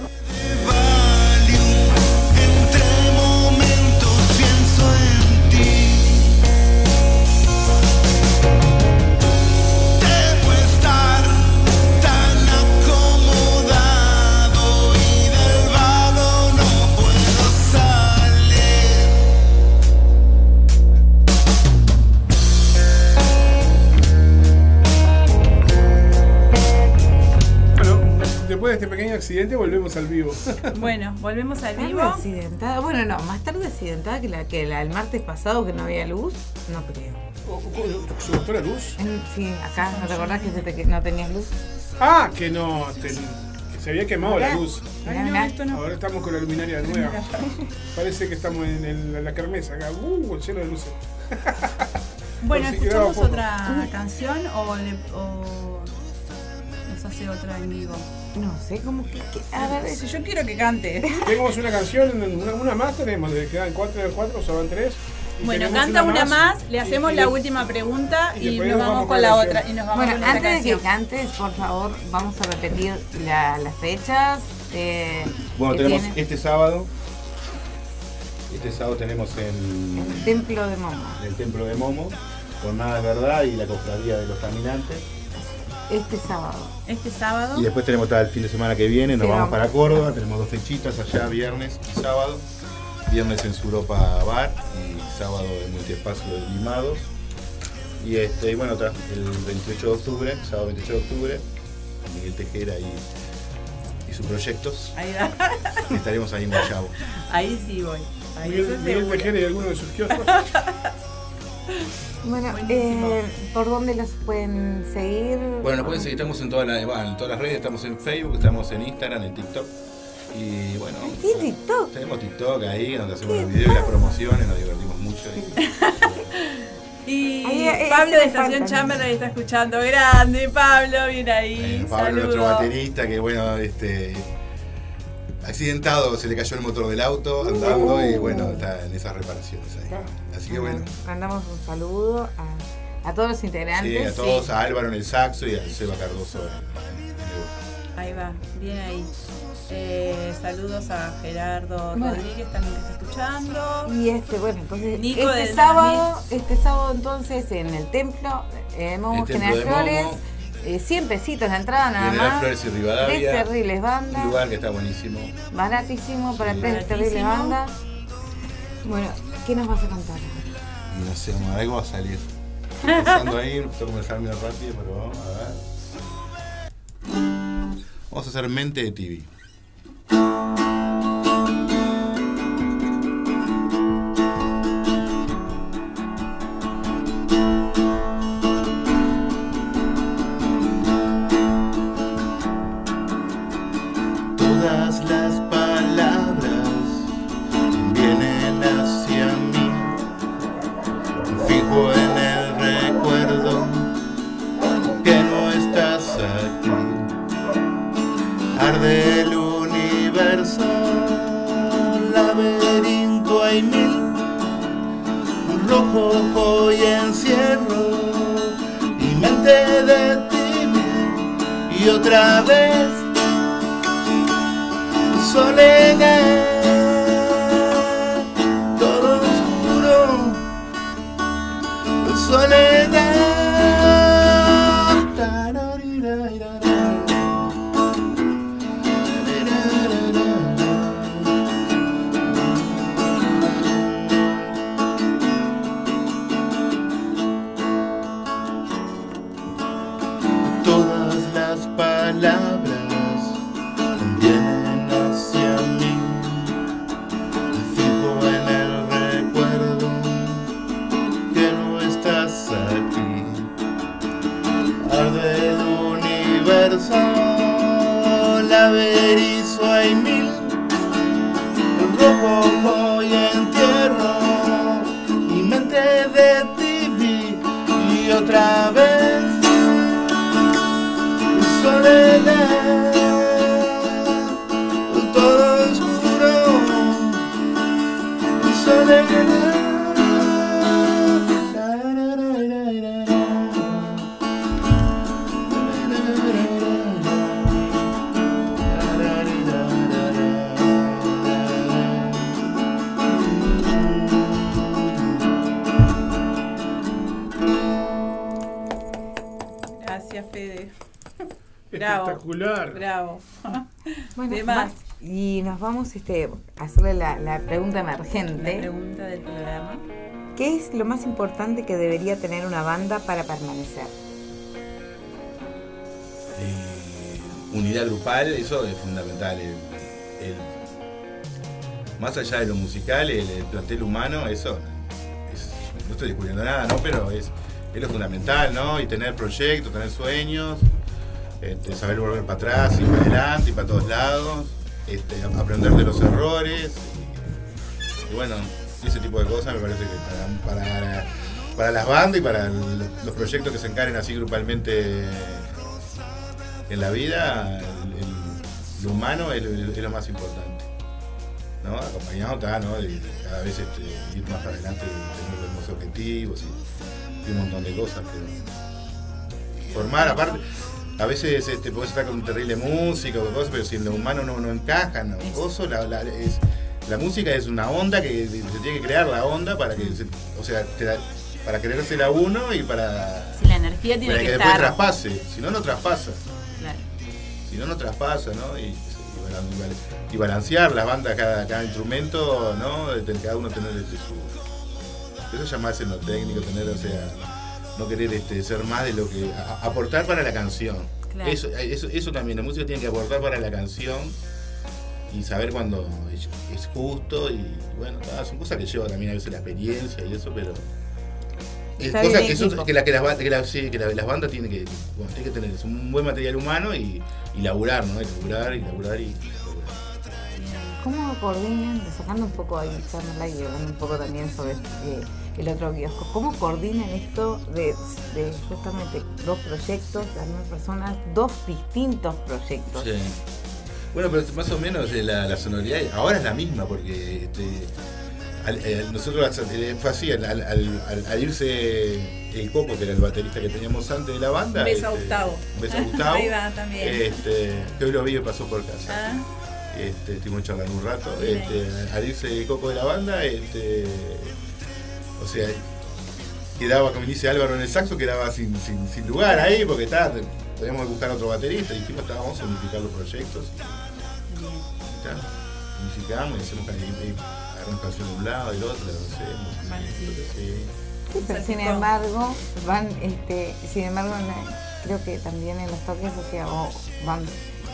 Entre momentos pienso en de este pequeño accidente volvemos al vivo. Bueno, volvemos al Tarde vivo. accidentada. Bueno, no, más tarde accidentada que la que la el martes pasado que no había luz. No creo. ¿Se gustó la luz? Sí, acá, ¿no te acordás que, se te- que no tenías luz? Ah, que no, te- que se había quemado la luz. Ay, Mirá, no, mirá. esto no. Ahora estamos con la luminaria nueva. Parece que estamos en, el- en la kermesa acá, uh, lleno de luces. Bueno, ¿escuchamos poco. otra canción o, le- o nos hace otra en vivo? No sé cómo que. que- a ver, Si yo quiero que cante. Tenemos una canción, una, una más tenemos, de quedan cuatro de cuatro, o van tres. Bueno, canta una más, le hacemos y la última pregunta y nos vamos vamos con con la otra. Y nos vamos Bueno, con antes de que cantes, por favor, vamos a repetir la- las fechas. eh, Bueno, tenemos tiene este sábado. Este sábado tenemos en, el Templo de Momo. en el Templo de Momo, Jornada de Verdad y la Cofradía de los Caminantes. Este sábado. Este sábado. Y después tenemos todo el fin de semana que viene, nos Sí, vamos vamos. para Córdoba, tenemos dos fechitas allá, viernes y sábado. Viernes en Suropa Bar y sábado en Multiespacio de Limados. Y este, y bueno, otra, el 28 de octubre, sábado 28 de octubre, con Miguel Tejera y, y sus proyectos. Ahí va. Estaremos ahí en Guayabo. Ahí sí voy. Ahí Miguel, Miguel. Tejera y alguno de sus kioscos. Bueno, eh, ¿por dónde los pueden seguir? Bueno, nos pueden seguir, estamos en todas, las, bueno, en todas las redes, estamos en Facebook, estamos en Instagram, en TikTok. Y bueno, ¿Tiene TikTok? tenemos TikTok ahí, donde hacemos los videos y las promociones, nos divertimos mucho. y- Y Ahí, Pablo de Estación falta. Chamberlain está escuchando. Grande, Pablo, viene ahí. Eh, Pablo, nuestro Saludo. baterista, que bueno, este accidentado, se le cayó el motor del auto andando y bueno, está en esas reparaciones ahí. Así que bueno, Mandamos un saludo a, a todos los sí, integrantes. a todos, a Álvaro en el saxo y a Seba Cardoso en, en el bajo. Ahí va, bien ahí. Eh, saludos a Gerardo Bueno. Rodríguez también que está escuchando. Y este, bueno, entonces Nico este sábado, este sábado entonces en el templo, eh, Momo El General Flores, Momo. Eh, 100 pesitos la entrada nada General más. Flores y Tres Rivadavia. terribles Un bandas. lugar que está buenísimo. Baratísimo para Sí. tres terribles Baratísimo. bandas. Bueno, ¿qué nos vas a contar? No sé, vamos, algo va a salir. Estoy pensando ahí, tengo que medio rápido, pero vamos a ver. Vamos a hacer mente de TV. Este, hacerle la, la pregunta La emergente. pregunta del programa. ¿Qué es lo más importante que debería tener una banda para permanecer? Eh, unidad grupal, eso es fundamental. El- el- más allá de lo musical, el, el plantel humano, eso es- no estoy descubriendo nada, ¿no? Pero es, es lo fundamental, ¿no? Y tener proyectos, tener sueños, este, saber volver para atrás y para adelante y para todos lados, este, aprender de los errores. Y, bueno, ese tipo de cosas me parece que para, para, las bandas y para los proyectos que se encaren así grupalmente en la vida, el- lo humano es, lo- más importante. ¿no? Acompañado está, ¿no? de cada vez este, ir más para adelante, tener los mismos objetivos y, y un montón de cosas. Pero formar, aparte, a veces este, podés estar con terrible música o cosas, pero si en lo humano no, no encajan, ¿no? Oso, la, la- es- la música es una onda que se tiene que crear la onda para que, se- o sea, te da- para creérsela uno y para, Si la energía tiene para que, que, después estar. traspase. Si no, no traspasa. Claro. Si no, no traspasa, ¿no? Y, y balan- y balan- y balancear las bandas, cada, cada instrumento, ¿no? Cada uno tener este, su. Eso llamarse en lo técnico, tener, o sea, no querer este, ser más de lo que. a- aportar para la canción. Claro. Eso, eso, eso también, la música tiene que aportar para la canción y saber cuándo es, es justo y bueno, son cosas que lleva también a veces la experiencia y eso, pero es cosas que, el la- que las, que la- sí, que la- las bandas tienen que, bueno, tienen que tener es un buen material humano y, y laburar, ¿no? Y laburar y laburar y. ¿Cómo coordinan, sacando un poco ahí, echándola y hablando un poco también sobre eh, el otro kiosco, cómo coordinan esto de, de justamente dos proyectos, las mismas personas, dos distintos proyectos? Sí. Bueno, pero más o menos eh, la, la sonoridad ahora es la misma porque este, al- eh, nosotros eh, fue así, al, al- al- al- al irse el Coco, que era el baterista que teníamos antes de la banda. Un beso a este, Gustavo. Un beso a Gustavo. Ahí va también. Este, que hoy lo vi y pasó por casa. Ah, Este, estuvimos charlando un rato. Este, al irse el Coco de la banda, este, o sea, quedaba, como dice Álvaro en el saxo, quedaba sin, sin, sin lugar ahí porque estaba. podíamos buscar otro baterista y dijimos, "Está, vamos a unificar los proyectos. Unificamos y hacemos agarramos canción de un lado y del otro, la hacemos. Sin embargo, van, este, sin embargo, creo que también en los toques, o sea, van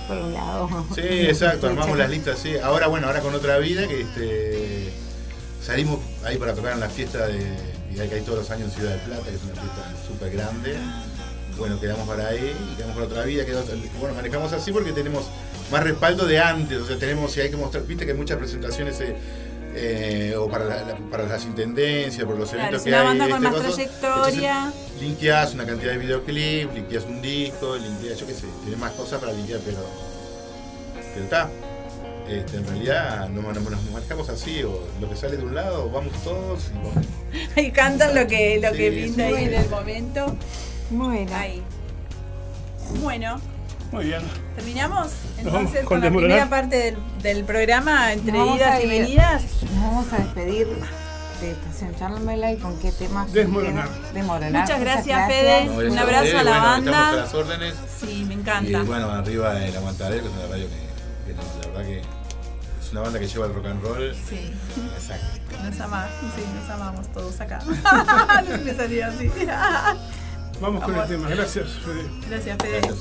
por un lado. Sí, exacto, armamos las listas, sí. Ahora, bueno, ahora con otra vida que este, salimos ahí para tocar en la fiesta de, que hay todos los años en Ciudad de Plata, que es una fiesta súper grande. Bueno, quedamos para ahí y quedamos con otra vida. quedó- bueno, manejamos así porque tenemos más respaldo de antes, o sea, tenemos, si hay que mostrar, viste que hay muchas presentaciones eh, eh, o para, la- la- para las intendencias, por los Claro, eventos es que hay. banda con este, más coso. trayectoria. Entonces, linkeás una cantidad de videoclips, linkeás un disco, linkeás, yo qué sé, tiene más cosas para linkear, pero. Pero está. Este, en realidad no, no- nos manejamos así, o lo que sale de un lado, vamos todos y vamos. Y cantan lo que, lo que pinta ahí en el momento. Bueno, Ahí. Bueno, Muy bien. ¿terminamos? Entonces con con la primera parte del, del programa, entre Nos vamos idas a y venidas. nos vamos a despedir de Estación Charlamela y con qué tema. Desmoronar. Desmoronar. Muchas gracias, Fede. No, Un abrazo a la bueno, banda. Estamos a las órdenes. Sí, me Y encanta. bueno, arriba el Aguantadero, que es una radio que, que no, la verdad que es una banda que lleva el rock and roll. Sí, Exacto. nos amamos, sí, nos amamos todos acá. me salió así. Vamos con el tema. Gracias, Fede. Gracias, Fede. Gracias,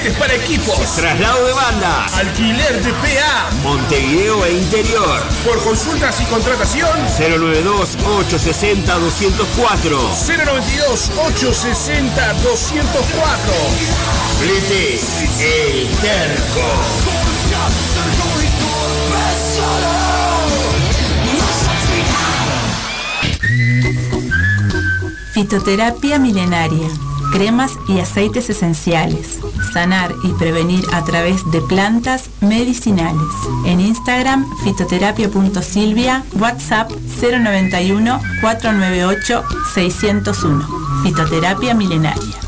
Fletes para equipos. Traslado de bandas, Alquiler de PA. Montevideo e Interior. Por consultas y contratación. 092-860-204. 092 860 204. Fletes, El Terco. Fitoterapia milenaria. Cremas y aceites esenciales. Sanar y prevenir a través de plantas medicinales. En Instagram, fitoterapia.silvia, WhatsApp 091 498 601. Fitoterapia milenaria.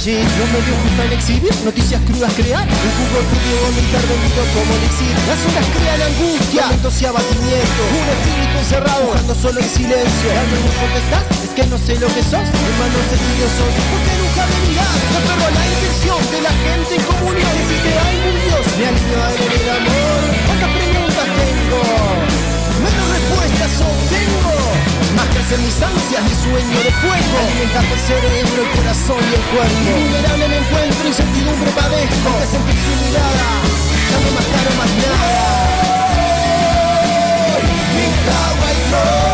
calle, no medio juzgan exhibir, noticias crudas crear, un jugo turbio vomitar vendido como elixir, las ondas crean angustia, momentos y abatimiento, un espíritu encerrado, buscando solo en silencio, al menos que estás, es que no sé lo que sos, hermano sencillo sos, porque nunca me mirás, no perro la intención de la gente en comunión, si te hay un Dios, me anima a el amor. en mis ansias mi sueño de fuego. Alimentando el cerebro, el corazón y el cuerpo. Vulnerable me encuentro, incertidumbre padezco. De sentir su mirada, ya no más claro más nada. Mi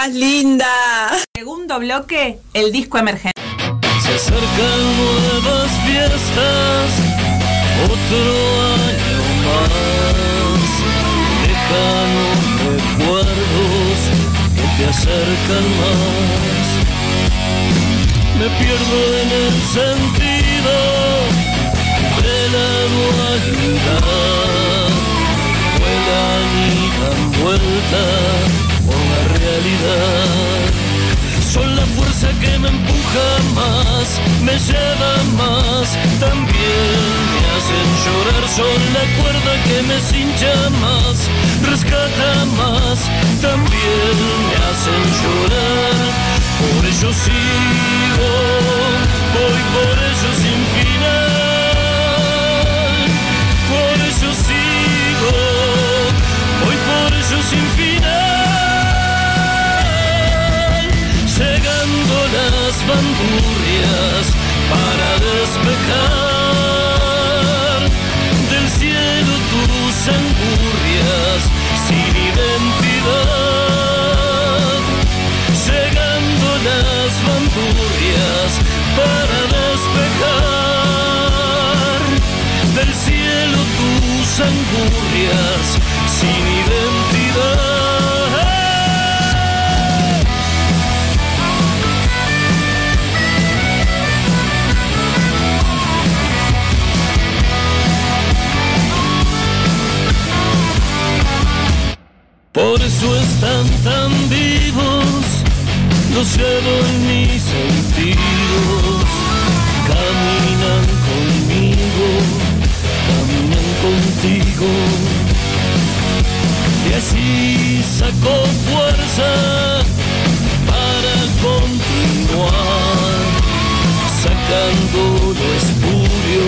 más linda. Segundo bloque, el disco emergente. Se acercan nuevas fiestas, otro año más. Dejan recuerdos que te acercan más. Me pierdo en el sentido de la dualidad. Vuelan y dan vueltas son la fuerza que me empuja más, me lleva más, también me hacen llorar. Son la cuerda que me cincha más, rescata más, también me hacen llorar. Por ello sigo, voy por ello sin final. Bandurrias para despejar del cielo tus angurrias sin identidad, llegando las bandurrias para despejar del cielo tus angurrias sin identidad. Llevo en mis sentidos. Caminan conmigo, caminan contigo. Y así saco fuerza para continuar, sacando lo espurio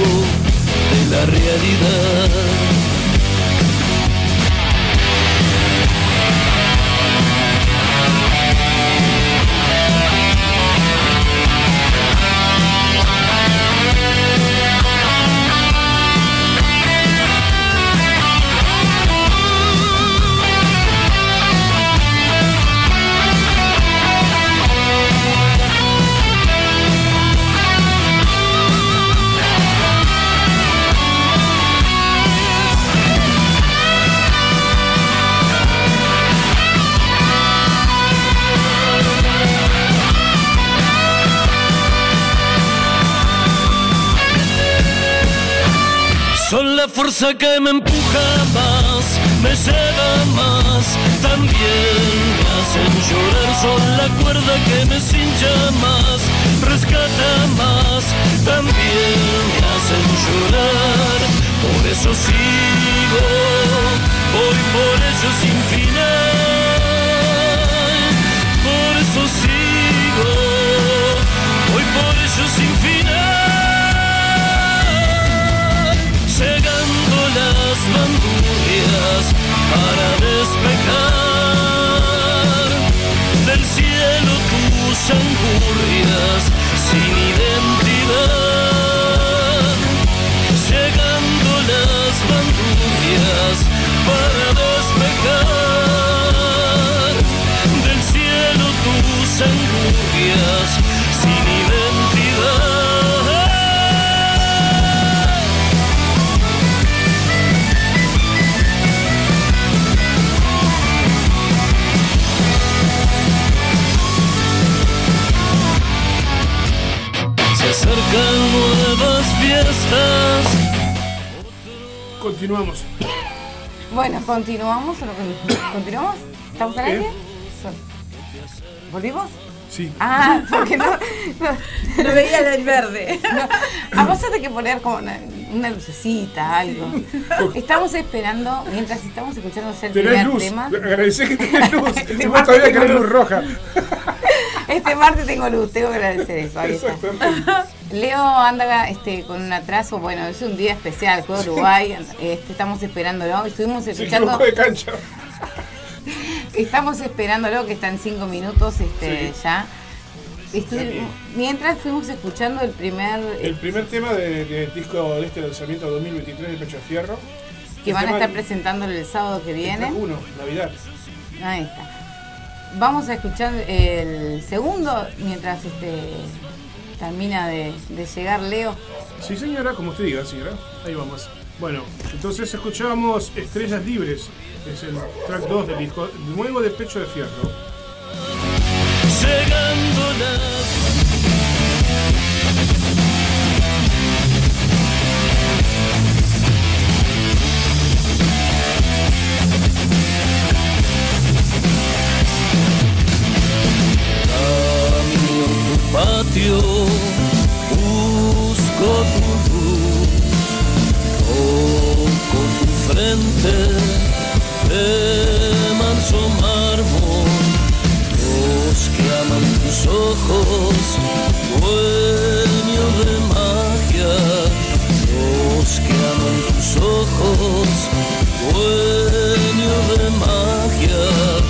de la realidad. Fuerza que me empuja más, me lleva más, también me hacen llorar. Son la cuerda que me cincha más, rescata más, también me hacen llorar. Por eso sigo, voy por ello sin final. Por eso sigo, voy por ello sin final. Las bandurrias para despejar del cielo tus angurrias sin identidad. Llegando las bandurrias para despejar del cielo tus angurrias Acercan nuevas fiestas. Continuamos. Bueno, continuamos. no ¿Continuamos? ¿Estamos al aire? ¿Volvimos? Sí. Ah, porque no. No veía el verde. No, a vos que poner como una, una lucecita, algo. Estamos esperando, mientras estamos escuchando el Tenés primer luz. tema. Agradecé que tenés luz. Este y vos martes todavía querés luz luz. roja. Este martes tengo luz, tengo que agradecer eso. Ahí está. Leo anda este, con un atraso, bueno, es un día especial, juego Uruguay, este, estamos esperándolo, estuvimos Se escuchando, equivocó de cancha. estamos esperándolo que está en cinco minutos este, ya. Mientras fuimos escuchando el primer El primer tema de- del disco de este lanzamiento 2023 de Pecho de Fierro. que El van a estar presentándolo el sábado que viene. uno, Navidad. Ahí está. Vamos a escuchar el segundo mientras este termina de, de llegar Leo. Sí, señora, como usted diga, señora. Ahí vamos. Bueno, entonces escuchábamos Estrellas Libres. Es el track 2 del disco nuevo de Pecho de Fierro. Llegando las patio busco tu luz, toco tu frente de manso mármol, los que aman tus ojos, dueño de magia, los que aman tus ojos, dueño de magia.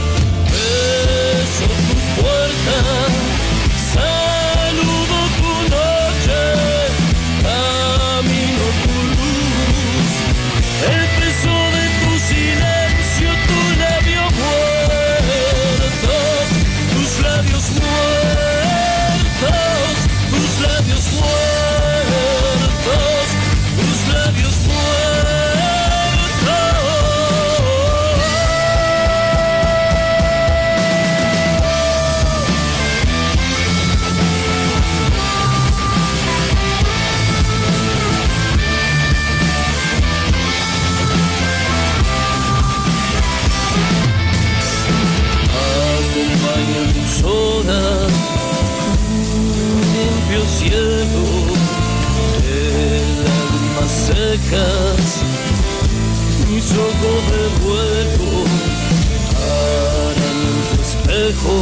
secas, mi choco de vuelo, para tu espejo,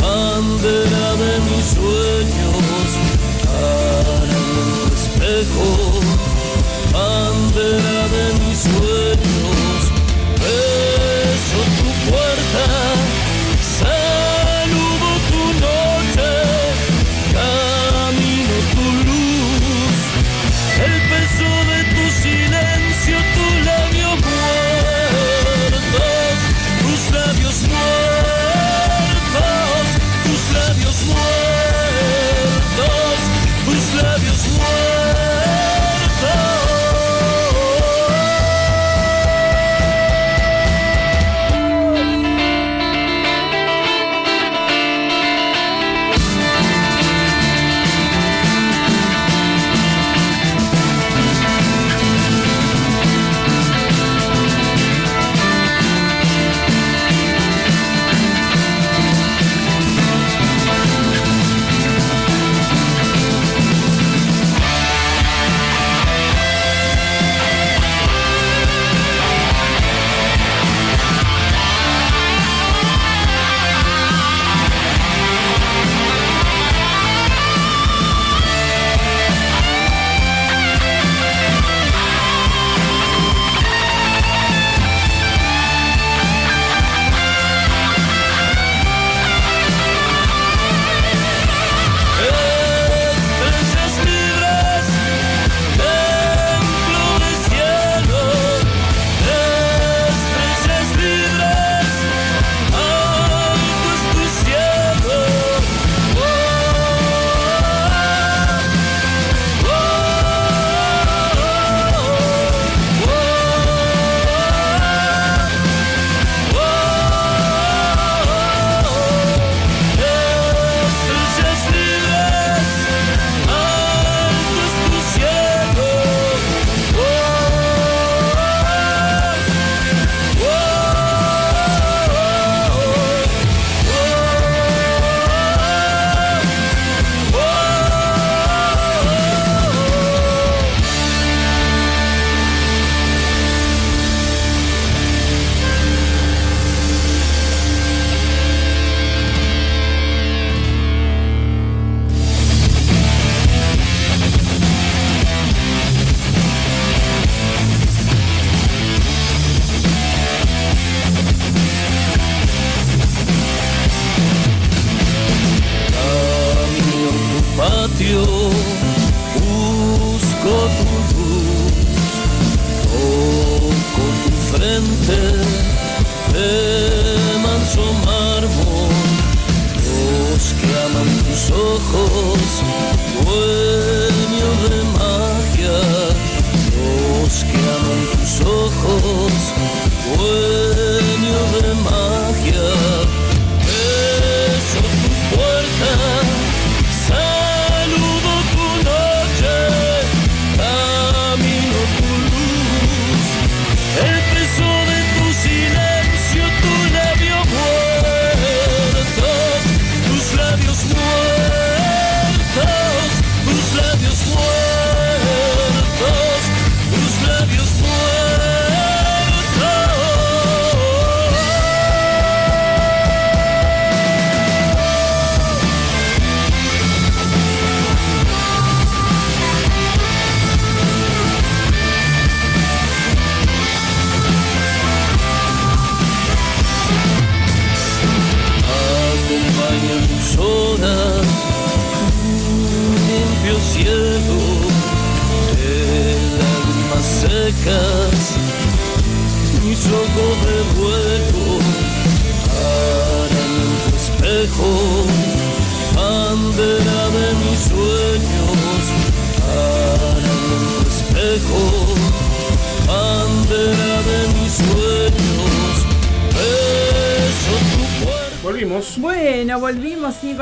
bandera de mis sueños, para tu espejo.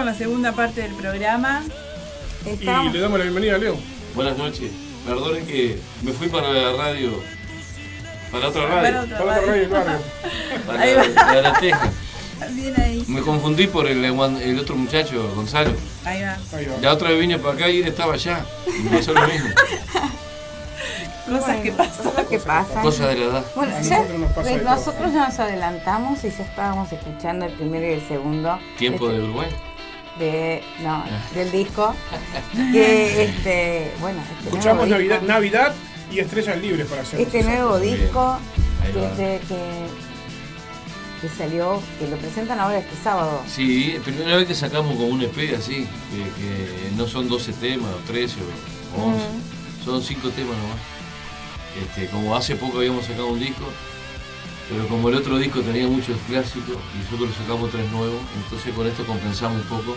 Con la segunda parte del programa. Y le damos la bienvenida a Leo. Buenas noches. Perdonen que me fui para la radio. Para otra radio. Para otra Para otra radio. radio, claro. Para Ahí la, va. la, la Teja. Bien ahí. Me confundí por el, el otro muchacho, Gonzalo. Ahí va. La otra vez vine para acá y él estaba allá. Y me pasó lo mismo. Cosas que pasan. Cosas que pasan. Cosas de la edad. Bueno, A ya, nosotros nos nosotros ya nos adelantamos y ya estábamos escuchando el primero y el segundo. Tiempo Este, de Uruguay. De- no, del disco. Que este, bueno, este Escuchamos nuevo Navidad, disco- Navidad y Estrellas Libres para hacer. Este nuevo disco que, que salió, que lo presentan ahora este sábado. Sí, es primera vez que sacamos con un EP así, que, que no son 12 temas, o 13 o 11, son 5 temas nomás. Este, como hace poco habíamos sacado un disco, pero como el otro disco tenía muchos clásicos y nosotros le sacamos tres nuevos, entonces con esto compensamos un poco,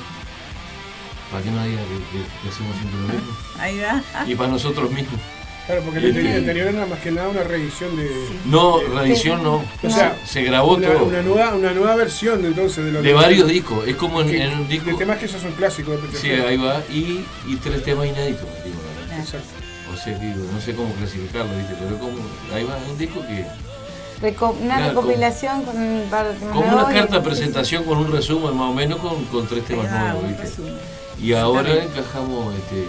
para que no diga que, que- que hacemos siempre lo mismo. Ahí va. Y para nosotros mismos. Claro, porque el el anterior era más que nada una reedición de. No, de- reedición no. O sea, Se grabó una, todo. Una nueva, una nueva versión entonces de lo De que- varios discos, es como en, que- en un disco. De temas que ya son clásicos de Sí, ahí va. Y, y tres temas inéditos, digo, ¿no? Exacto. O sea, digo, no sé cómo clasificarlo, ¿viste? Pero como, ahí va, un disco que. Reco- una Claro, recopilación con un par de temas Como una carta de presentación con un resumen más o menos con, con tres temas nuevos, ¿viste? resumen. Y ahora encajamos este,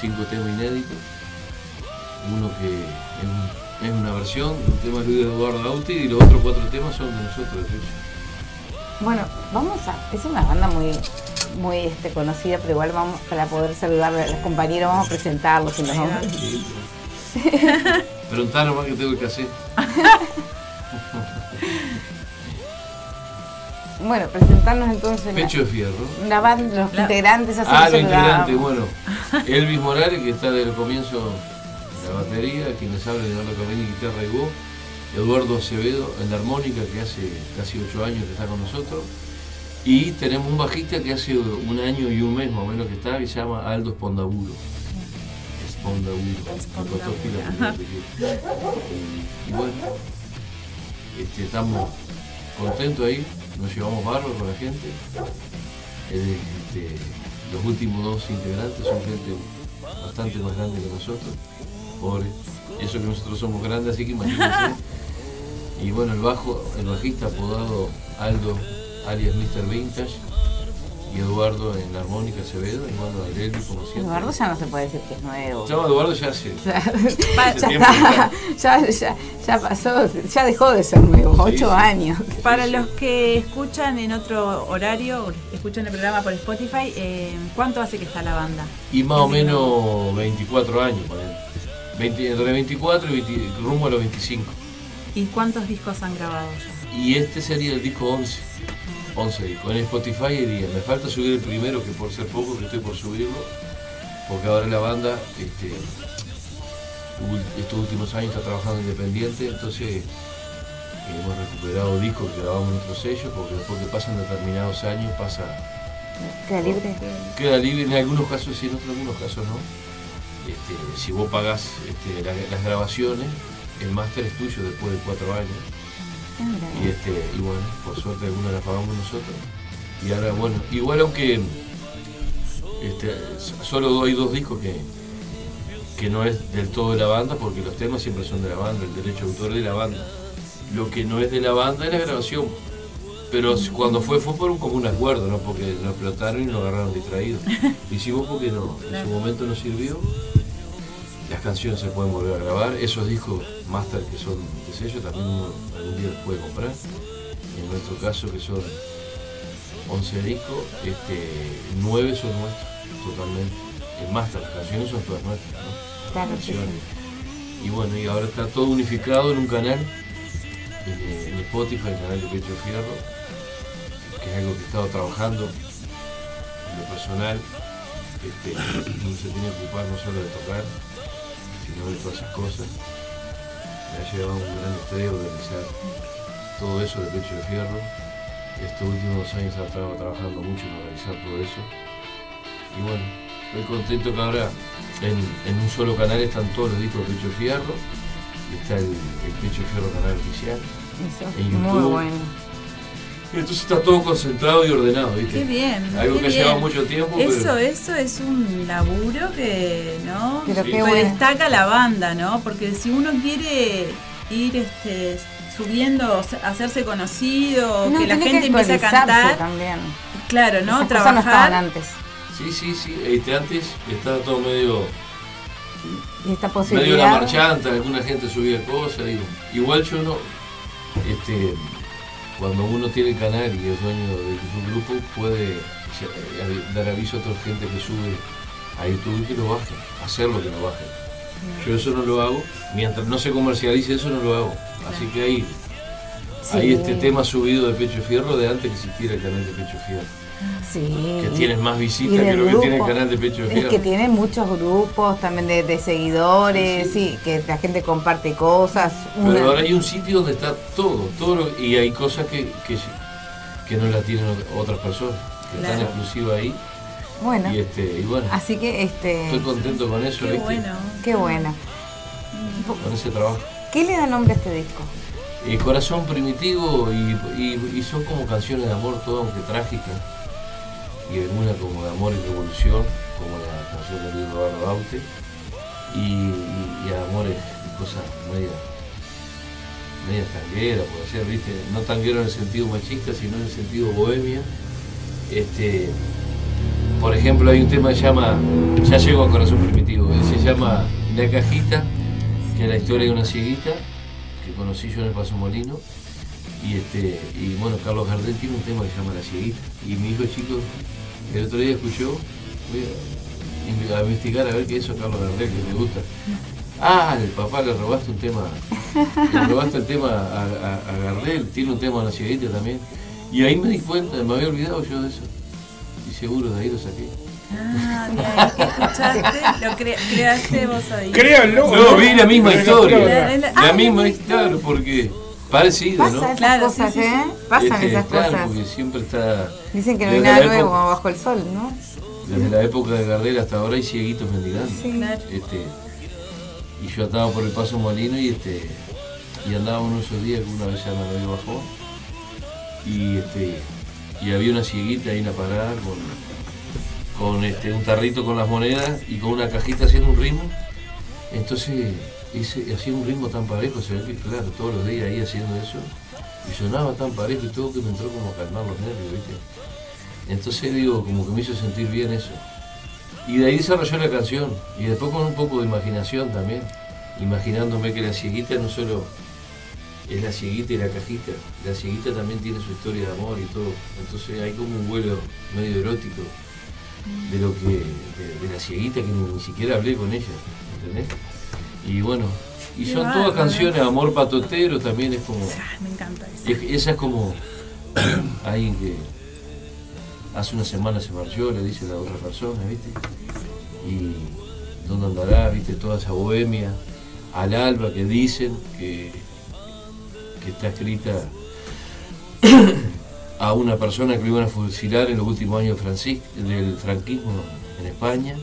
cinco temas inéditos. Uno que es, un- es una versión, un tema de Eduardo Auti y los otros cuatro temas son de nosotros. Bueno, vamos a. Es una banda muy muy este, conocida, pero igual vamos para poder saludar a los compañeros, vamos a presentarlos y nos vamos. Preguntá nomás que tengo el cassette. Bueno, presentarnos entonces. la- Pecho de Fierro. La banda, los integrantes así Ah, los integrantes, bueno. Elvis Morales, que está desde el comienzo de la batería, quien les habla, Leonardo Camini, guitarra y voz. Eduardo Acevedo en la armónica, que hace casi ocho años que está con nosotros. Y tenemos un bajista que hace un año y un mes más o menos que está, que se llama Aldo Espondaburo. Espondaburo. Me costó pila porque lo dije. Y, y bueno, este, estamos contentos ahí, nos llevamos bárbaro con la gente. Eh, este, los últimos dos integrantes son gente bastante más grande que nosotros, pobres. Eso que nosotros somos grandes, así que imagínense. Y bueno, el bajo, el bajista apodado Aldo, alias Mr. Vintage, y Eduardo en la armónica Acevedo, y mando a Lely como siempre. Eduardo ya no se puede decir que es nuevo. Se llama Eduardo ya hace. Ya, ya ya, ya, ya pasó, ya dejó de ser nuevo, Sí, ocho sí. años. Para los que escuchan en otro horario, escuchan el programa por Spotify, eh, ¿cuánto hace que está la banda? Y más o menos 24 años, ponele. 20 entre 24 y 20 rumbo a los 25. ¿Y cuántos discos han grabado ya? Y este sería el disco 11. 11 discos. En Spotify hay 10. Me falta subir el primero, que por ser poco, que estoy por subirlo. Porque ahora la banda, este, estos últimos años está trabajando independiente, entonces hemos recuperado discos que grabamos en otros sellos, porque después que pasan determinados años pasa Queda libre. Queda libre en algunos casos sí, en otros algunos casos no. Este, si vos pagás este, la- las grabaciones, el máster es tuyo después de cuatro años. Y, este, y bueno, por suerte algunas las pagamos nosotros. Y ahora, bueno, igual aunque este, solo hay dos discos que, que no es del todo de la banda, porque los temas siempre son de la banda, el derecho de autor de la banda. Lo que no es de la banda es la grabación. Pero cuando fue, fue por un común acuerdo, ¿no? Porque nos explotaron y nos agarraron distraídos. Lo hicimos porque no, en su momento nos sirvió. Las canciones se pueden volver a grabar. Esos discos master que son sello también uno algún día los puede comprar. En nuestro caso, que son 11 discos, este, 9 son nuestros, totalmente. El master, las canciones son todas nuestras, ¿no? Claro. Y bueno, y ahora está todo unificado en un canal, en, en Spotify, el canal de Pecho Fierro, que es algo que he estado trabajando en lo personal, este, uno se tiene que ocupar no solo de tocar, sino de todas esas cosas. Me ha llevado un gran estrés organizar todo eso de Pecho de Fierro. Estos últimos dos años he estado trabajando mucho en organizar todo eso. Y bueno, estoy contento que ahora en, en un solo canal están todos los discos de Pecho de Fierro. y Está el, el Pecho de Fierro canal oficial. Eso, en muy YouTube. Entonces está todo concentrado y ordenado, ¿viste? Qué bien. Algo qué que bien. lleva mucho tiempo, Eso, pero- eso es un laburo que, ¿no? Pero Sí. qué que bueno. destaca la banda, ¿no? Porque si uno quiere ir este, subiendo, hacerse conocido, No, que la gente empiece a cantar, también. claro, ¿no? Esas cosas no Trabajar. antes. Sí, sí, sí. Este, antes estaba todo medio, Y esta medio la posibilidad. marchanta, alguna gente subía cosas, digo. Igual yo no, este, cuando uno tiene el canal y es dueño de su grupo, puede dar aviso a otra gente que sube a YouTube que lo bajen, hacerlo que lo bajen. Yo eso no lo hago, mientras no se comercialice eso no lo hago. Así que ahí, Sí. hay este tema subido de Pecho Fierro de antes que existiera el canal de Pecho Fierro. Sí. Que tienes más visitas que lo que tiene el canal de Pecho Es Fierro. que tiene muchos grupos también de, de seguidores, sí, que la gente comparte cosas. Pero una- ahora hay un sitio donde está todo, todo lo- y hay cosas que, que, que no la tienen otras personas, que Claro. están exclusivas ahí. Bueno, Y, este, y bueno, así que este. estoy contento con eso, Qué ¿viste? bueno. Qué buena. con ese trabajo. ¿Qué le da nombre a este disco? Eh, corazón primitivo y, y- y son como canciones de amor, todo aunque trágicas. Y alguna como de amor y revolución, como la canción de Luis Roberto Baute. Y, y, y amores y cosas media, media tanguera, puede ser, ¿viste? No tanguero en el sentido machista, sino en el sentido bohemia. Este, por ejemplo, hay un tema que se llama, ya llego a Corazón Primitivo, se llama La Cajita, que es la historia de una cieguita que conocí yo en el Paso Molino. Y, este, y bueno, Carlos Gardel tiene un tema que se llama La Cieguita. Y mi hijo chico el otro día escuchó, voy a, a investigar a ver qué hizo Carlos Gardel, que me gusta. Ah, el papá le robaste un tema, le robaste el tema a, a- a Gardel, tiene un tema de La Cieguita también. Y ahí me di cuenta, me había olvidado yo de eso. Y seguro de ahí lo saqué. Ah, que escuchaste, lo cre- creaste vos ahí. Créanlo. No, vi la misma Pero historia. la- la- La ah, misma historia, porque parecido, Pasan ¿no? esas Claro, cosas, sí, sí, ¿eh? sí. Pasan Este, esas claro, cosas. porque siempre está. Dicen que no hay nada nuevo época- bajo el sol, ¿no? Desde la época de Gardel hasta ahora hay cieguitos mendigando. Sí. Claro. Este, y yo andaba por el paso Molino y este y andaba uno de esos días que una vez ya me lo bajó y este y había una cieguita ahí en la parada con, con este, un tarrito con las monedas y con una cajita haciendo un ritmo. Entonces ese, hacía un ritmo tan parejo, se ve que claro, todos los días ahí haciendo eso, y sonaba tan parejo y todo que me entró como a calmar los nervios, ¿viste? Entonces digo, como que me hizo sentir bien eso. Y de ahí desarrolló la canción. Y después con un poco de imaginación también. Imaginándome que la cieguita no solo es la cieguita y la cajita. La cieguita también tiene su historia de amor y todo. Entonces hay como un vuelo medio erótico de lo que. de, la cieguita que ni, ni siquiera hablé con ella. ¿Entendés? Y bueno. Y Qué son todas canciones amor patotero también es como. Ah, me encanta eso. Es- esa es como alguien que hace una semana se marchó, le dice a la otra persona, ¿viste? Y dónde andará, ¿viste? Toda esa bohemia, al alba que dicen que, que está escrita a una persona que lo iban a fusilar en los últimos años del franquismo en España.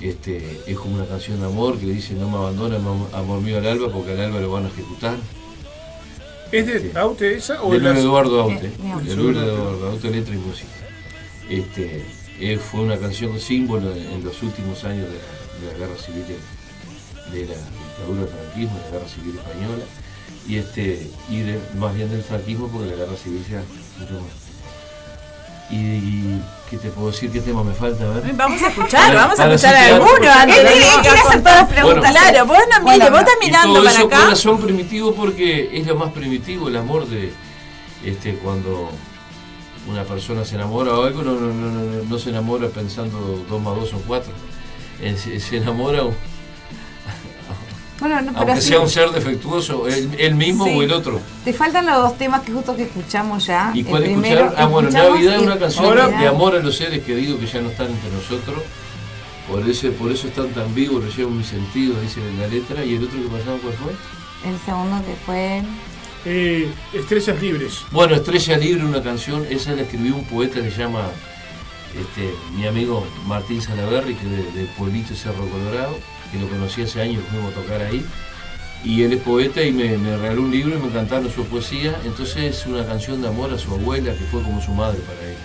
Este, es como una canción de amor que le dice no me abandona, amor- mío al alba, porque al alba lo van a ejecutar. ¿Es de Aute esa o De Luis la- Eduardo Aute, Eh, de Luis Eduardo Aute, letra y música. Este, eh, fue una canción símbolo en, en los últimos años de la, de la guerra civil, de, de la dictadura del franquismo, de la guerra civil española, y, este, y de- más bien del franquismo porque la guerra civil ya mucho más. Y, y ¿qué te puedo decir? ¿Qué tema me falta? A ver. Vamos a escuchar, vamos a escuchar citar- alguno antes de Él ir quiere a hacer todas las preguntas. Claro, vos no Bueno, mire, vos estás Y mirando todo para eso acá. corazón primitivo porque es lo más primitivo, el amor de este cuando una persona se enamora o algo, no, no, no, no, no se enamora pensando dos más dos son cuatro. Se, se enamora Bueno, no, pero aunque sea un ser defectuoso, el, el mismo Sí. o el otro. Te faltan los dos temas que justo que escuchamos ya. ¿Y El cuál primero, escucharon? Ah, bueno, Navidad es una canción Ahora- de amor a los seres queridos que ya no están entre nosotros. Por eso, por eso están tan vivos, lo llevan mi sentido, dice en la letra. ¿Y el otro que pasaba cuál fue? El segundo que fue. Eh, Estrellas Libres. Bueno, Estrella Libre, una canción, esa la escribió un poeta que se llama este, mi amigo Martín Salaverri, que de, de Pueblito Cerro Colorado, que lo conocí hace años, fuimos a tocar ahí. Y él es poeta y me, me regaló un libro y me encantaron sus poesías. Entonces es una canción de amor a su abuela que fue como su madre para él.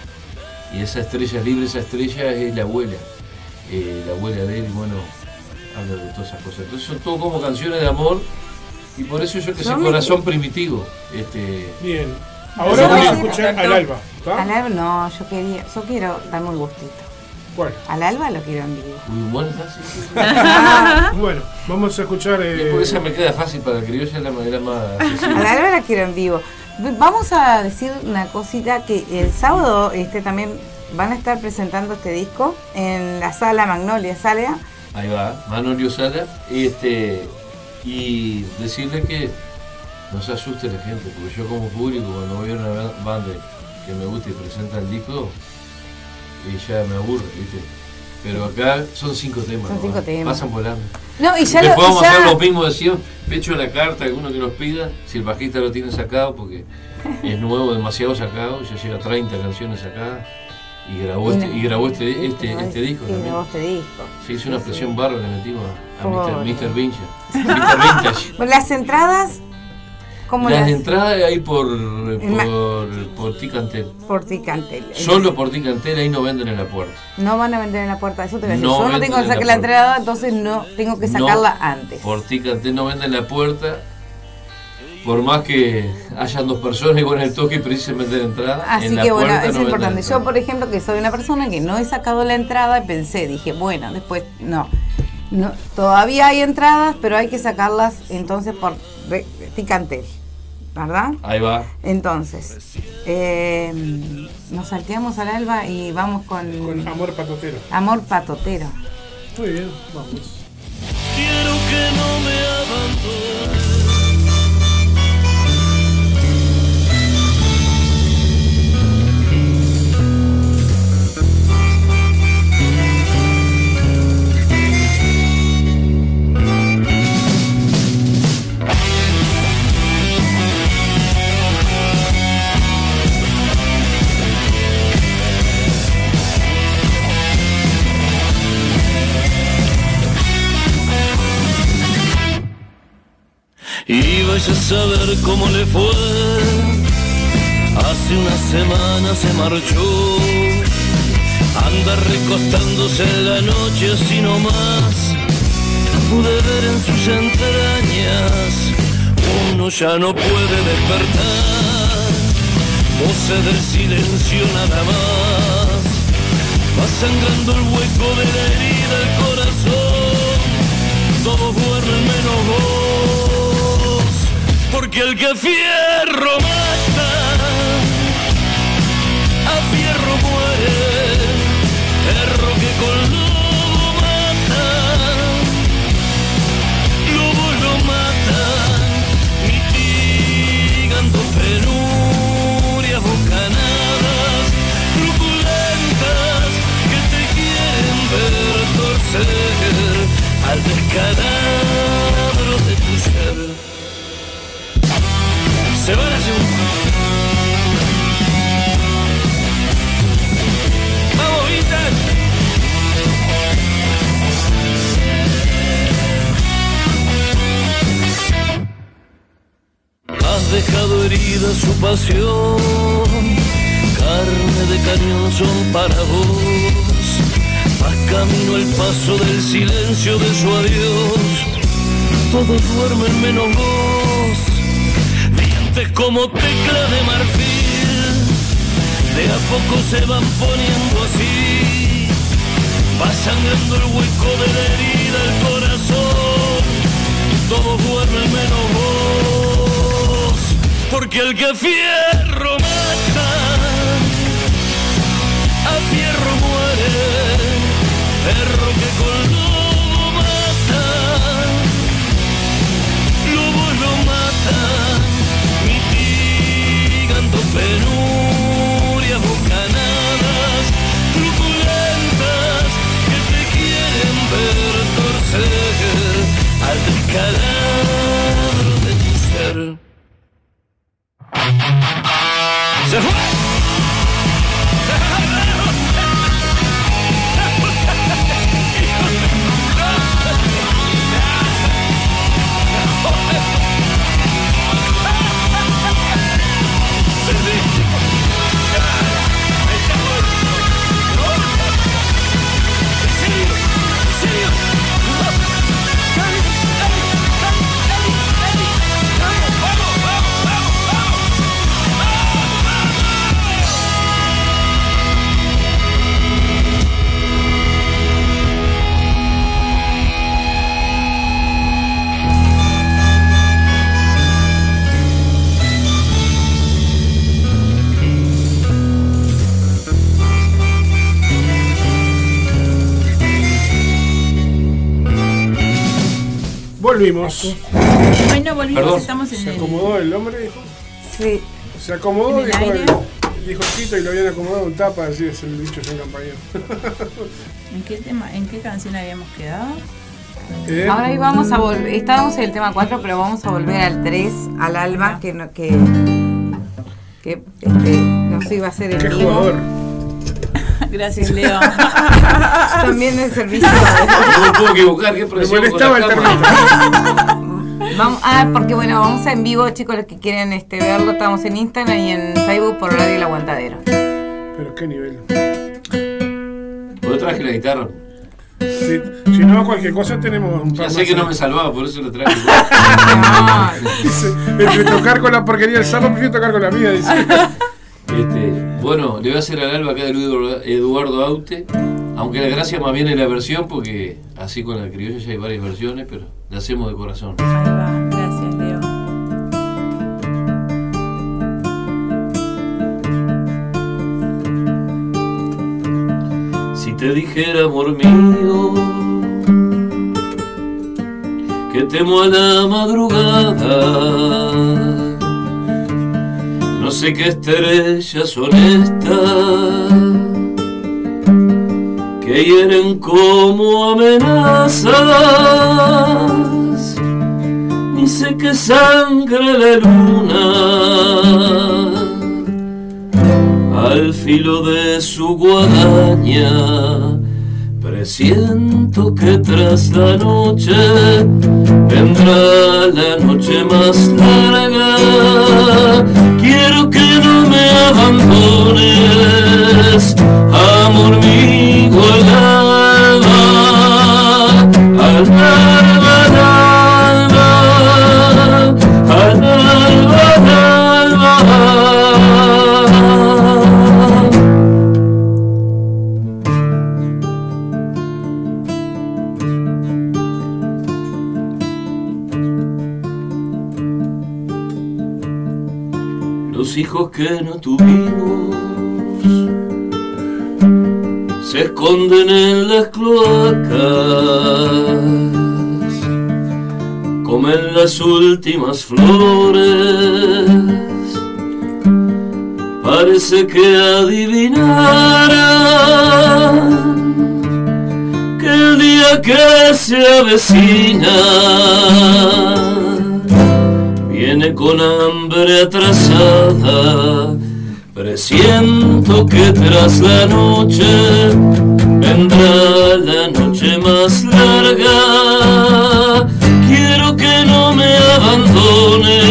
Y esa estrella libre, esa estrella es la abuela. Eh, la abuela de él, y bueno, habla de todas esas cosas. Entonces son todo como canciones de amor. Y por eso yo que me- corazón primitivo. Este, Bien. Ahora vamos a escuchar al alba. Al alba, no, yo quería, yo quiero darme un gustito. ¿Cuál? Al alba lo quiero en vivo. muy bueno, vamos a escuchar. eh, esa me queda fácil para el criollo, es la manera más. Al alba la quiero en vivo. Vamos a decir una cosita que el sábado este también van a estar presentando este disco en la sala Magnolia Sala. Ahí va, Manolio Sala. Este, y decirle que no se asuste la gente, porque yo como público, cuando voy a una ba- banda que me gusta y presenta el disco, y ya me aburre, ¿viste? Pero acá son cinco temas. Son ¿no? cinco temas. Pasan volando. No, y ya Después lo- vamos ya- a hacer lo mismo de siempre. Pecho la carta, alguno que nos pida, si el bajista lo tiene sacado, porque es nuevo, demasiado sacado, ya lleva 30 canciones sacadas. Y grabó Y este, no- y grabó este, este, grabó- este disco y también. grabó este disco. Sí, hizo una presión barro le metimos a, a. Mr. Vincha. Mr. Vintage. Las entradas, ¿cómo Las las? entradas ahí por, por, por Ticantel. Por Ticantel. Solo por Ticantel, ahí no venden en la puerta. No van a vender en la puerta, eso te voy a decir. No Yo no tengo que sacar la entrada, entonces no tengo que sacarla No, antes. Por Ticantel no venden en la puerta. Por más que hayan dos personas igual en el toque y precisen vender entrada. Así en la que bueno, es no importante. Yo, por ejemplo, que soy una persona que no he sacado la entrada, pensé, dije, bueno, después no. no todavía hay entradas, pero hay que sacarlas entonces por Ticantel, ¿verdad? Ahí va. Entonces, eh, nos salteamos al alba y vamos con, Con Amor Patotero. Amor Patotero. Muy bien, vamos. Quiero que no me abandones. Y vais a saber cómo le fue. Hace una semana se marchó. Anda recostándose la noche así nomás. Pude ver en sus entrañas. Uno ya no puede despertar. Voce del silencio nada más. Va sangrando el hueco de la herida el corazón. Porque el que fierro mata, a fierro muere. Perro que con lobo mata, lobo lo mata. Mitigando penurias, bocanadas, truculentas que te quieren ver torcer al descalabro Se van a Vamos, Vintage. Has dejado herida su pasión, carne de cañón son para vos. Vas camino el paso del silencio de su adiós. Todos duermen menos vos, dientes como teclas de marfil. De a poco se van poniendo así, va sangrando el hueco de la herida el corazón. Todos duermen menos vos, porque el que fierro mata, a fierro muere, perro que con mitigando penurias, bocanadas, truculentas que te quieren ver torcer al descalabro de tu. Se fue. Volvimos. Bueno, volvimos, Perdón. estamos en Se el. acomodó el hombre, dijo. Sí. Se acomodó, ¿En el dijo, aire? el, dijo Tito y lo habían acomodado en tapa, así es el dicho ya en campaña. ¿En qué, tema, ¿En qué canción habíamos quedado? Eh, Ahora ahí vamos a volver. Estábamos en el tema 4, pero vamos a volver al 3, al alba, que no, que, que este, nos iba a hacer en Qué vivo. jugador. Gracias, Leo. También el servicio. No me puedo equivocar, qué Me molestaba el. Vamos, ah, porque bueno, vamos a en vivo, chicos, los que quieren este, verlo, estamos en Instagram y en Facebook por Radio El Aguantadero. Pero qué nivel. Yo traje la guitarra. Si, si no, cualquier cosa tenemos un par Ya sé más que no me salvaba, por eso lo traje. Dice, entre tocar con la porquería del sapo, prefiero tocar con la mía. Dice. Este, bueno, le voy a hacer al alba acá de Luis Eduardo Aute. Aunque la gracia más bien es la versión, porque así con la criolla ya hay varias versiones, pero la hacemos de corazón. Ahí va, gracias, Leo. Si te dijera, amor mío, que temo a la madrugada, no sé qué estrellas son estas que hieren como amenazas, ni sé qué sangre la luna al filo de su guadaña. Presiento que tras la noche vendrá la noche más larga. Quiero que no me abandones, amor mío, al alba, Que no tuvimos se esconden en las cloacas, comen las últimas flores. Parece que adivinaran que el día que se avecina viene con hambre atrasada. Presiento que tras la noche vendrá la noche más larga. Quiero que no me abandones,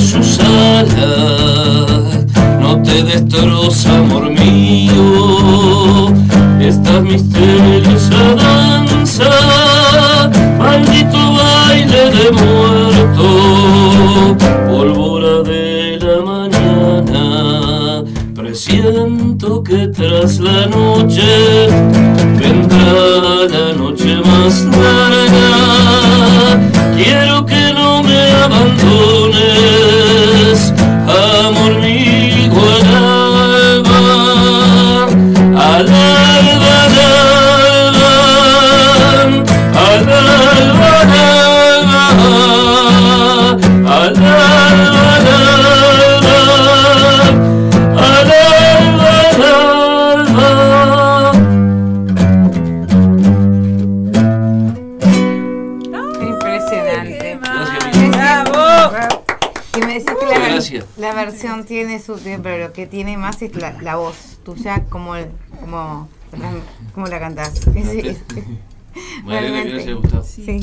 sus alas. No te destroza, amor mío, esta misteriosa danza. Maldito baile de muerto, pólvora de la mañana. Presiento que tras la noche tiene más es la, la voz tuya como el, como como la cantás. Que Realmente. Sí.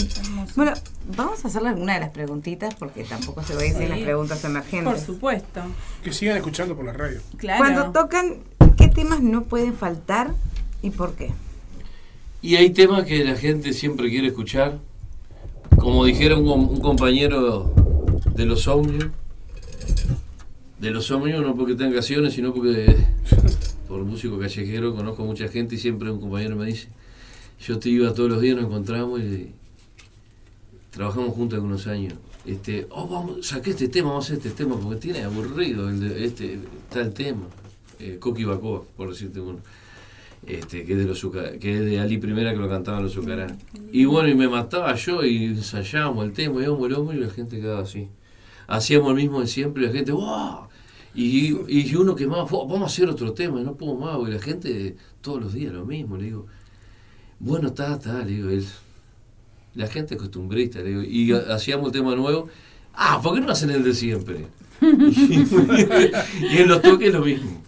Bueno, vamos a hacerle alguna de las preguntitas porque tampoco se va a ir sin Sí. las preguntas Por emergentes. supuesto. Que sigan escuchando por la radio. Claro. Cuando tocan, ¿qué temas no pueden faltar y por qué? Y hay temas que la gente siempre quiere escuchar. Como dijera un, un compañero de los Omnium. De los Omnium, no porque tengan canciones, sino porque por músico callejero, conozco mucha gente y siempre un compañero me dice, yo te iba todos los días, nos encontramos y trabajamos juntos algunos años. Este, oh, vamos, saqué este tema, vamos a hacer este tema, porque tiene aburrido el de- este, tal tema. Eh, Coqui Bacoa, por decirte uno. Este, que es de los que es de Ali Primera que lo cantaban los Zucará. Y bueno, y me mataba yo y ensayábamos el tema, íbamos el hombro y la gente quedaba así. Hacíamos el mismo de siempre y la gente, ¡wow! Y, y uno que más, "Fua, vamos a hacer otro tema, y no puedo más, y la gente todos los días lo mismo, le digo, bueno, está, está, le digo, él, la gente es costumbrista, le digo, y ha- hacíamos el tema nuevo, ah, ¿por qué no hacen el de siempre? y en los toques lo mismo.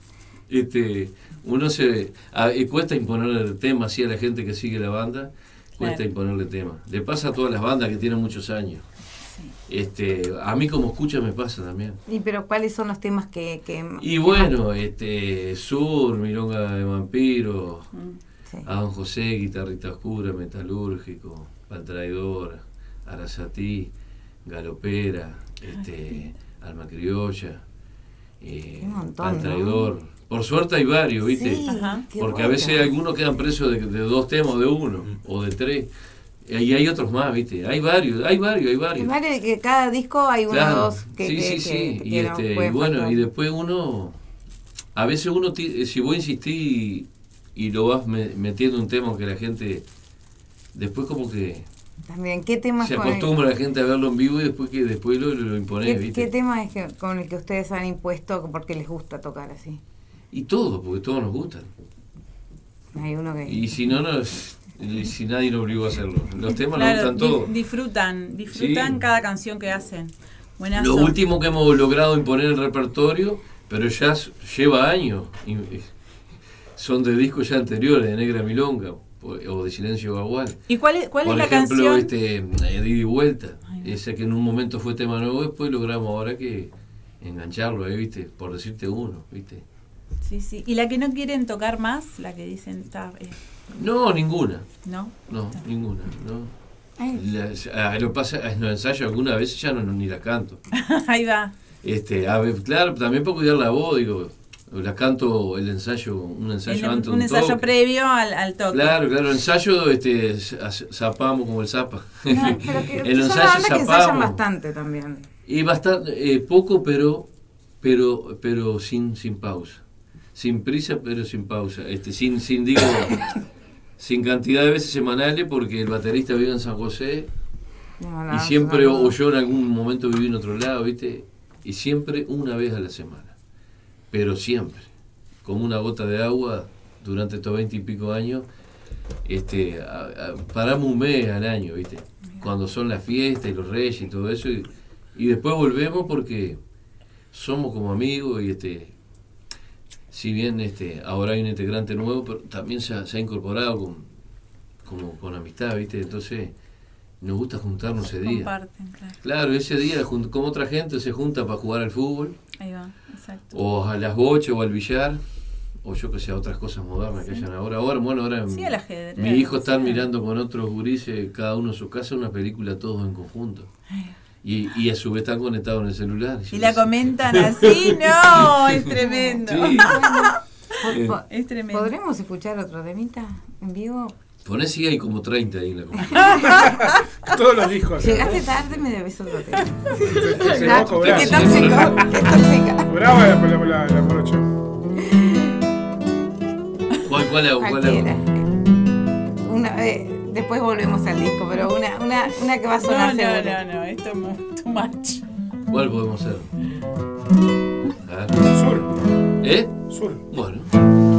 Este, uno se a- y cuesta imponerle el tema así a la gente que sigue la banda, cuesta Claro. imponerle tema. Le pasa a todas las bandas que tienen muchos años. Este, a mí como escucha me pasa también. Y pero ¿cuáles son los temas que... que Y bueno, este, Sur, Milonga de Vampiro, Sí. a Don José, Guitarrita Oscura, Metalúrgico, Al Traidor, Arasatí, Galopera, este, Alma Criolla, eh, Al ¿no? Traidor. Por suerte hay varios, ¿viste? Sí, Ajá. qué Porque a veces algunos quedan presos de, de dos temas, o de uno, o de tres. Y hay otros más, ¿viste? Hay varios, hay varios, hay varios. vale que cada disco hay uno o Claro, dos que, sí, que- sí, que- sí. que Y, no este, y bueno, y después uno, a veces uno, ti- si vos insistís y lo vas me- metiendo un tema que la gente, después como que También, ¿qué temas se acostumbra la gente a verlo en vivo y después que después lo, lo imponés, ¿Qué, ¿viste? qué tema es que, con el que ustedes han impuesto porque les gusta tocar así? Y todo, porque todos nos gustan. Hay uno que... Y si no, no y si nadie nos obligó a hacerlo. Los temas Claro, nos gustan todos. disfrutan, disfrutan Sí. cada canción que hacen. Buenazo. Lo último que hemos logrado imponer en el repertorio, pero ya lleva años, son de discos ya anteriores, de Negra Milonga o de Silencio Bagual. ¿Y cuál es, cuál Por es la ejemplo, canción? este, eh, de ida y vuelta, ese que en un momento fue tema nuevo, después logramos ahora que engancharlo ahí, ¿viste? Por decirte uno, ¿viste? Sí, sí. ¿Y la que no quieren tocar más? La que dicen, está, eh, No, ninguna. ¿no? No, ninguna, no. Las- lo pasa, en los ensayos algunas veces ya no, no- ni la canto. Ahí va. Este, a ver, claro, también para cuidar la voz, digo, la canto el ensayo, un ensayo El- antes un un ensayo toque. previo al, al toque. Claro, claro, ensayo, este, zapamos como el zapa. No, pero que, el ensayo banda que ensayan zapamos. bastante también. Y bastante, eh, poco, pero, pero, pero sin, sin pausa. Sin prisa, pero sin pausa. Este, sin, sin, digo, sin cantidad de veces semanales, porque el baterista vive en San José No, no, y siempre, no, o yo en algún momento viví en otro lado, ¿viste? Y siempre una vez a la semana. Pero siempre. Como una gota de agua durante estos veinte y pico años. Este, a- a- paramos un mes al año, ¿viste? Cuando son las fiestas y los reyes y todo eso. Y, y después volvemos porque somos como amigos y este. Si bien este, ahora hay un integrante nuevo, pero también se ha, se ha incorporado con, como con amistad, ¿viste? Entonces, nos gusta juntarnos ese día. Claro. Claro, ese día como otra gente se junta para jugar al fútbol, Ahí va, exacto. o a las bochas o al billar, o yo que sé, otras cosas modernas que hayan ahora. Ahora, bueno, ahora Sí, al ajedrez, mi hijo sí. están mirando con otros gurises, cada uno en su casa, una película todos en conjunto. Y, y a su vez están conectados en el celular. Y la comentan así, no, es tremendo. Sí. Es tremendo. ¿Podremos escuchar otro temita en vivo? Ponés si hay como 30 ahí en la computadora. Todos los discos. Llegaste tarde, me debes otro tema. Se va a cobrar. Qué tóxico, qué tóxica. Brava la, la, la, la morocha. ¿Cuál, cuál hago? ¿Cuál hago? Una, eh, después volvemos al disco, pero una, una, una que va a No, sonar no, seguro. no, no, esto es too much. ¿Cuál podemos hacer? A ver. Sur. ¿Eh? Sur. Bueno.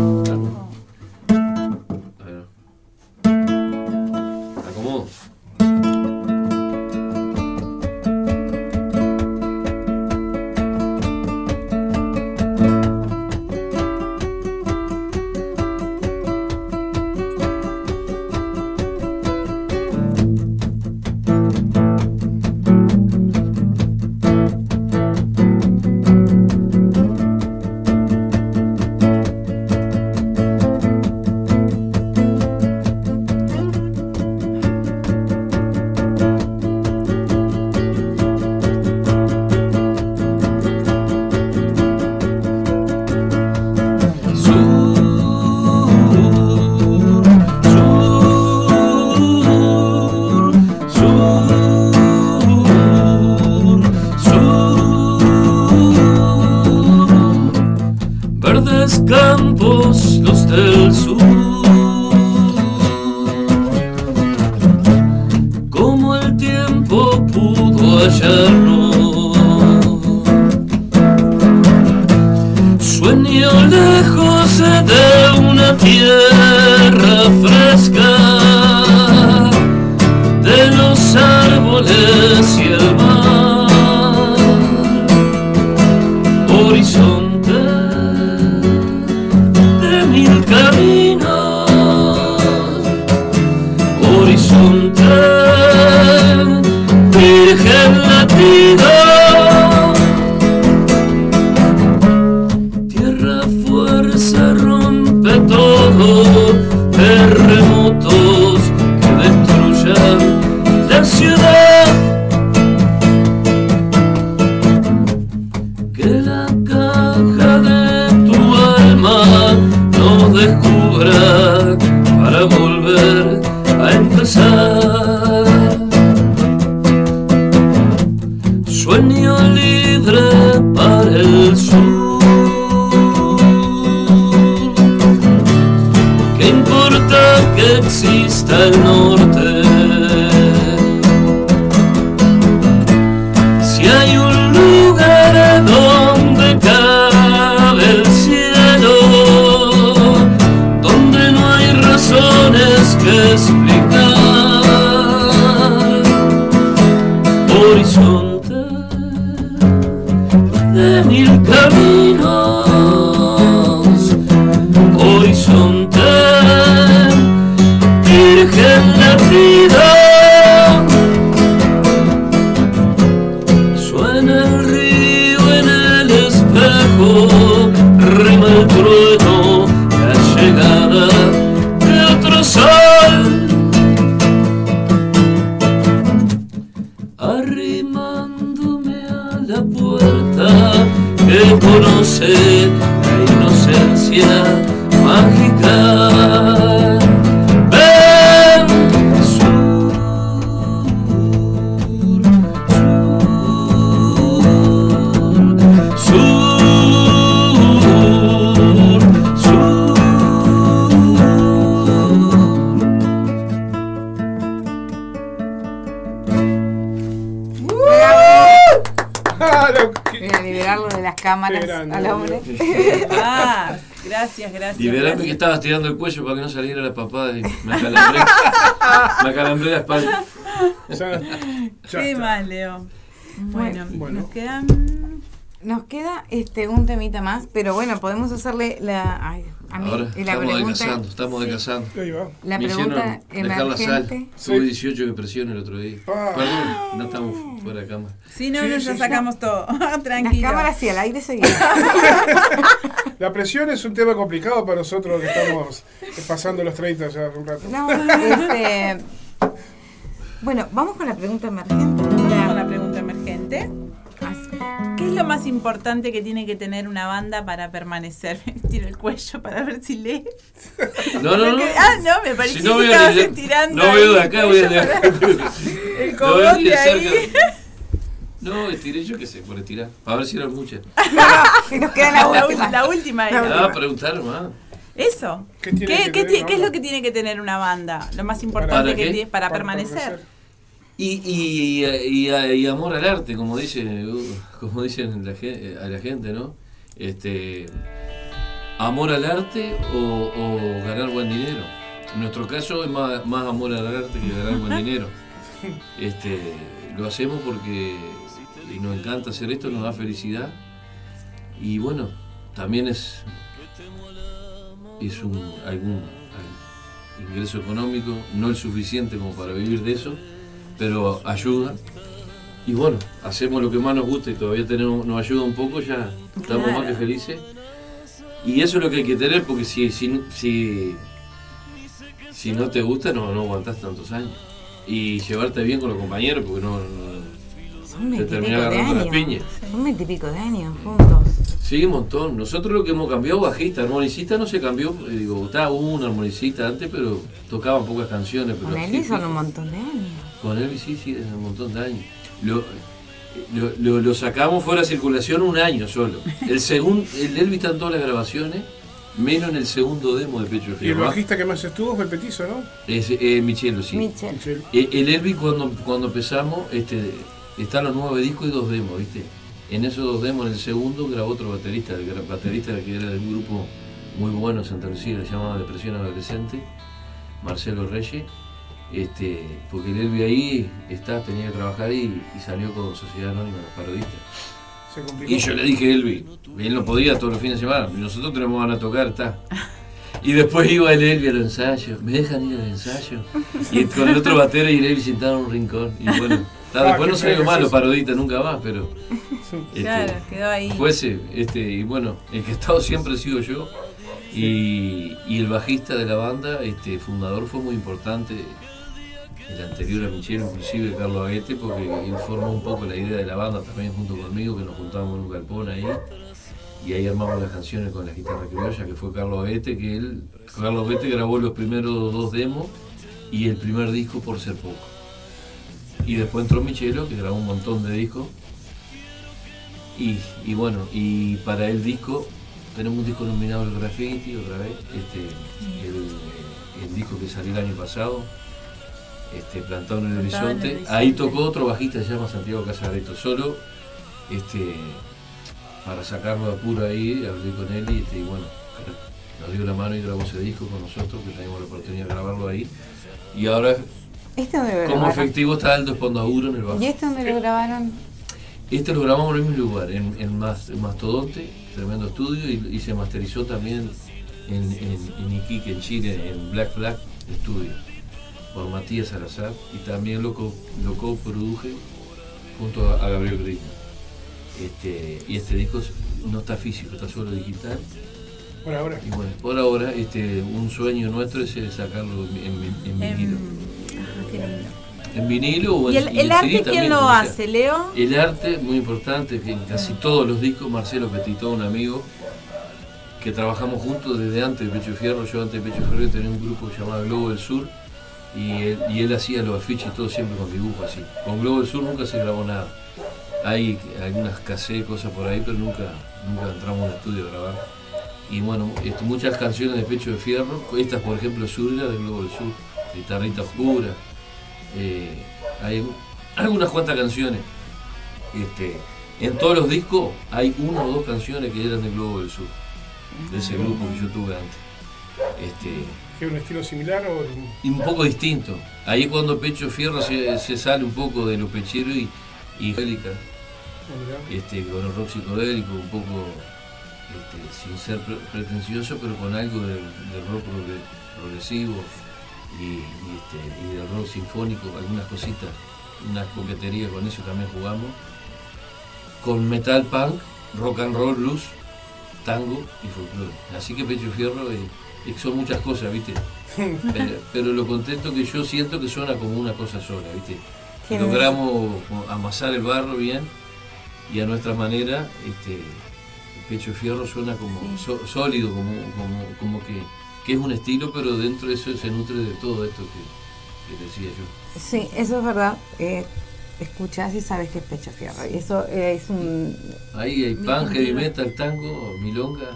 Gracias. que estaba tirando el cuello para que no saliera la papada y me acalambré, me acalambré la espalda. Ya, ya Qué mal, Leo. Bueno, Bueno. nos quedan. Nos queda este un temita más, pero bueno, podemos hacerle la. Ay, Ahora y la estamos pregunta. descansando, estamos descansando. Ahí va. La Me pregunta dejar la sal. emergente. Tuve 18 de presión el otro día. Ah. Perdón, no estamos fuera de cámara. Sí, no, Sí, no, sí, ya sí. sacamos todo. Las Tranquilo. cámaras y al aire seguidas. La presión es un tema complicado para nosotros que estamos pasando los 30 ya hace un rato. No, este. Bueno, vamos con la pregunta emergente. Vamos con la pregunta emergente. ¿Qué es lo más importante que tiene que tener una banda para permanecer? Me Tiro el cuello para ver si lee. No, no, no. Ah, no, me pareció Si no que veo estabas ni- estirando. no veo de acá, voy a para- El cogote de ahí. No, estiré yo qué sé, por estirar. Para ver si eran muchas. Nos queda la La, última. la última era. Ah, preguntaron más. Eso. ¿Qué ¿Qué, tiene que qué tener ti- una qué es lo que tiene que tener una banda? Lo más importante ¿Para que tiene para, permanecer. Y, y, y, y amor al arte, como dice, uh, como dicen la gen- a la gente, ¿no? Este, amor al arte o, o ganar buen dinero. En nuestro caso es más, más amor al arte que ganar buen dinero. Este, lo hacemos porque y nos encanta hacer esto, nos da felicidad. Y bueno, también es, es un, algún al- ingreso económico, no el suficiente como para vivir de eso, pero ayuda. Y bueno, hacemos lo que más nos gusta y todavía tenemos, nos ayuda un poco, ya estamos Claro. más que felices. Y eso es lo que hay que tener, porque si, si, si, si no te gusta, no, no aguantás tantos años. Y llevarte bien con los compañeros, porque no, no- te terminás agarrando las piñas. Son veintipico de años juntos. Sí, un montón. Nosotros lo que hemos cambiado, bajista, armonicista no se cambió. eh, Digo, estaba hubo un armonicista antes, pero tocaban pocas canciones. Pero Con sí, son un montón de años. Con él sí, sí, desde un montón de años. Lo- Lo, lo- lo sacamos fuera de circulación un año solo. El segundo, el Elvis está en todas las grabaciones, menos en el segundo demo de Pecho Y el bajista que más estuvo fue el petizo, ¿no? Es eh, Michelo, sí. Michel. Michel. Eh, El Elvis cuando, cuando empezamos, este, están los nueve discos y dos demos, ¿viste? En esos dos demos, en el segundo, grabó otro baterista, el baterista que era del grupo muy bueno, Santa Lucía, se llamaba Depresión Adolescente, Marcelo Reyes. Este, porque el Elvis ahí está, tenía que trabajar y, y salió con Sociedad Anónima, los parodistas. Y yo le dije, Elvi, él no podía todos los fines de semana, nosotros tenemos ganas de tocar, está. Y después iba el Elvi al ensayo, ¿me dejan ir al ensayo? Y con el otro batero y el Elvi sentado en un rincón. Y bueno, Ah, después no salió pena mal es los eso. paroditas nunca más, pero. este, Claro, quedó ahí. Fuese, este, y bueno, el que he estado siempre he sido yo. Y, y el bajista de la banda, este, fundador, fue muy importante. El anterior a Michelle, inclusive Carlos Aguete, porque él formó un poco la idea de la banda también junto conmigo, que nos juntábamos en un galpón ahí. Y ahí armamos las canciones con la guitarra criolla, que fue Carlos Aguete, que él, Carlos Aguete grabó los primeros dos demos y el primer disco por ser poco. Y después entró Michelo, que grabó un montón de discos. Y, y bueno, y para el disco, tenemos un disco nominado al Graffiti otra vez, este, el, el disco que salió el año pasado, este, Plantado en el Plantado en el Horizonte. Horizonte. Ahí tocó otro bajista, se llama Santiago Casareto, solo este, para sacarlo de apuro ahí, hablé con él y, este, y bueno, nos dio la mano y grabó ese disco con nosotros, que teníamos la oportunidad de grabarlo ahí. Y ahora, ¿Este dónde lo como grabaron? efectivo, está Aldo Espondaduro en el bajo. ¿Y este dónde lo grabaron? Este lo grabamos en el mismo lugar, en, en Mas- en Mastodonte, tremendo estudio, y, y se masterizó también en, en, en Iquique, en Chile, en Black Flag Studio, por Matías Salazar, y también lo, co- lo coproduje junto a, a Gabriel Green. Este, y este disco no está físico, está solo digital. Por ahora. Y bueno, por ahora este, un sueño nuestro es eh, sacarlo en, en- en vinilo. Ah, qué lindo. En vinilo o ¿Y en el, y en el arte CD quién también, lo hace, Leo? El arte, muy importante, que en casi todos los discos, Marcelo Petito, un amigo, que trabajamos juntos desde antes de Pecho Fierro, yo antes de Pecho Fierro tenía un grupo llamado Globo del Sur, y él, y él hacía los afiches y todo siempre con dibujos así. Con Globo del Sur nunca se grabó nada. Hay algunas cassettes, cosas por ahí, pero nunca, nunca entramos en un estudio a grabar. Y bueno, este, muchas canciones de Pecho de Fierro, estas por ejemplo Sur era de Globo del Sur, Guitarrita Oscura, eh, hay algunas cuantas canciones. Este, en todos los discos hay una o dos canciones que eran de Globo del Sur, de ese grupo que yo tuve antes. Este, ¿Qué un estilo similar o y un poco distinto. Ahí es cuando Pecho Fierro se, se sale un poco de lo pechero y, y bélica, mirá. este, con el rock psicodélico, un poco este, sin ser pre- pretencioso, pero con algo del, del rock progre- progresivo y, y, este, y del rock sinfónico, algunas cositas, unas coqueterías con eso también jugamos. Con metal punk, rock and roll, blues, tango y folclore. Así que Pecho Fierro eh, son muchas cosas, ¿viste? pero, pero lo contento que yo siento que suena como una cosa sola, ¿viste? Qué Logramos amasar el barro bien y a nuestra manera, este, el Pecho Fierro suena como so- sólido, como, como, como que, que es un estilo, pero dentro de eso se nutre de todo esto que, que decía yo. Sí, eso es verdad. Eh, escuchás y sabes que es pecho fierro. Y eso eh, es un. Ahí hay pan, heavy metal, tango, milonga,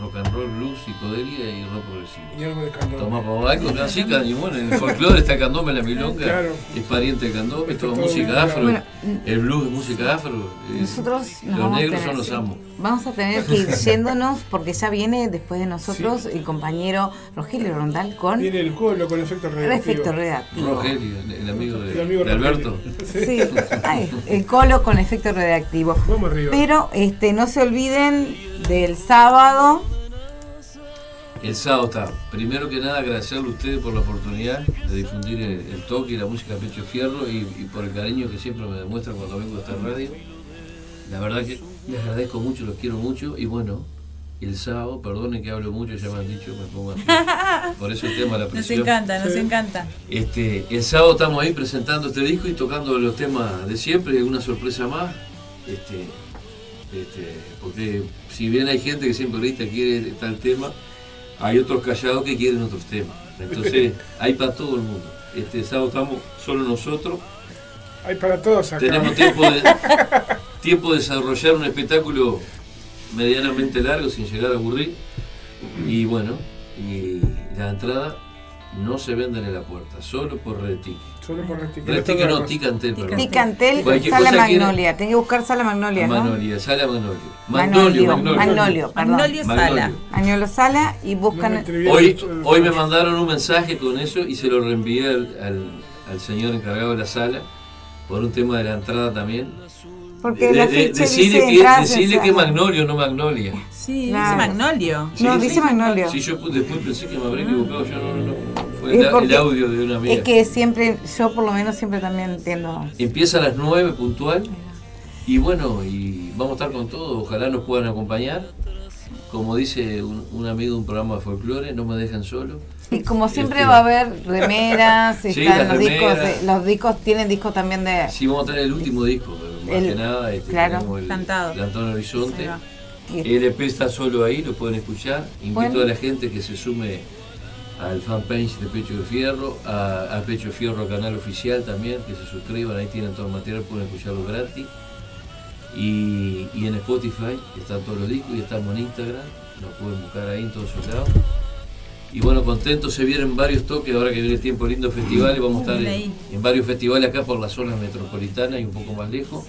rock and roll, blues, psicodelia y rock progresivo. Y algo de candombe. Toma para algo can- y bueno, en el folclore está el candombe, la milonga, Claro. es pariente del candombe, es Está toda todo música bien, afro, Bueno, el blues es música afro, Nosotros nos los negros tener- son los amos. Vamos a tener que ir yéndonos porque ya viene después de nosotros el compañero Rogelio Rondal con Viene el colo con efecto radioactivo. efecto redactivo. Rogelio, el, amigo de, El amigo de Alberto. Sí, ay, el colo con efecto redactivo. Vamos arriba. Pero este no se olviden del sábado. El sábado está. Primero que nada, agradecerle a ustedes por la oportunidad de difundir el, el toque y la música Pecho Fierro y, y por el cariño que siempre me demuestran cuando vengo a esta radio. La verdad que les agradezco mucho, los quiero mucho y bueno, el sábado, perdonen que hablo mucho, ya me han dicho, me pongo así. Por eso el tema de la Nos presión. encanta, nos encanta. Este, el sábado estamos ahí presentando este disco y tocando los temas de siempre, una sorpresa más. Este, este, porque si bien hay gente que siempre ahorita quiere tal tema, hay otros callados que quieren otros temas. Entonces, hay para todo el mundo. Este sábado estamos solo nosotros Hay para todos acá. tenemos tiempo de, tiempo de desarrollar un espectáculo medianamente largo sin llegar a aburrir. Y bueno, y la entrada no se venden en la puerta, solo por Retic. Solo por Retic. Retic no, Ticantel, perdón. Ticantel, Sala Magnolia. Tenés que buscar Sala Magnolia, ¿no? Magnolia, Sala Magnolio. Magnolio, Magnolio, Magnolio, perdón. Magnolio Sala. Sala y buscan. Hoy, hoy me mandaron un mensaje con eso y se lo reenvié al, al- al señor encargado de la sala por un tema de la entrada también. Porque De- la de- ficha decirle dice que, decirle sala. Magnolio, no Magnolia. Sí, Claro. dice Magnolio. No, dice Magnolio. Sí, yo pu- después pensé que me habría equivocado, yo no, no, no. Fue Es el, el porque- audio de una amiga. Es que siempre, yo por lo menos siempre también entiendo. Empieza a las 9 puntual y bueno, y vamos a estar con todo, ojalá nos puedan acompañar. Como dice un, un amigo de un programa de folclore, no me dejan solo. Y como siempre Este- va a haber remeras, Sí, están las los discos, remeras. los discos tienen discos también de Sí, vamos a tener el último disco, pero más El- que nada este, claro. tenemos el Cantado. Plantón Horizonte. El EP está solo ahí, lo pueden escuchar. Invito Bueno. a la gente que se sume al fanpage de Pecho de Fierro, a, a Pecho de Fierro canal oficial también, que se suscriban, ahí tienen todo el material, pueden escucharlo gratis. Y, y en Spotify están todos los discos y estamos en Instagram, nos pueden buscar ahí en todos sus lados. Y bueno, contentos, se vienen varios toques, ahora que viene el tiempo lindo festivales, vamos a estar en, varios festivales acá por la zona metropolitana y un poco más lejos.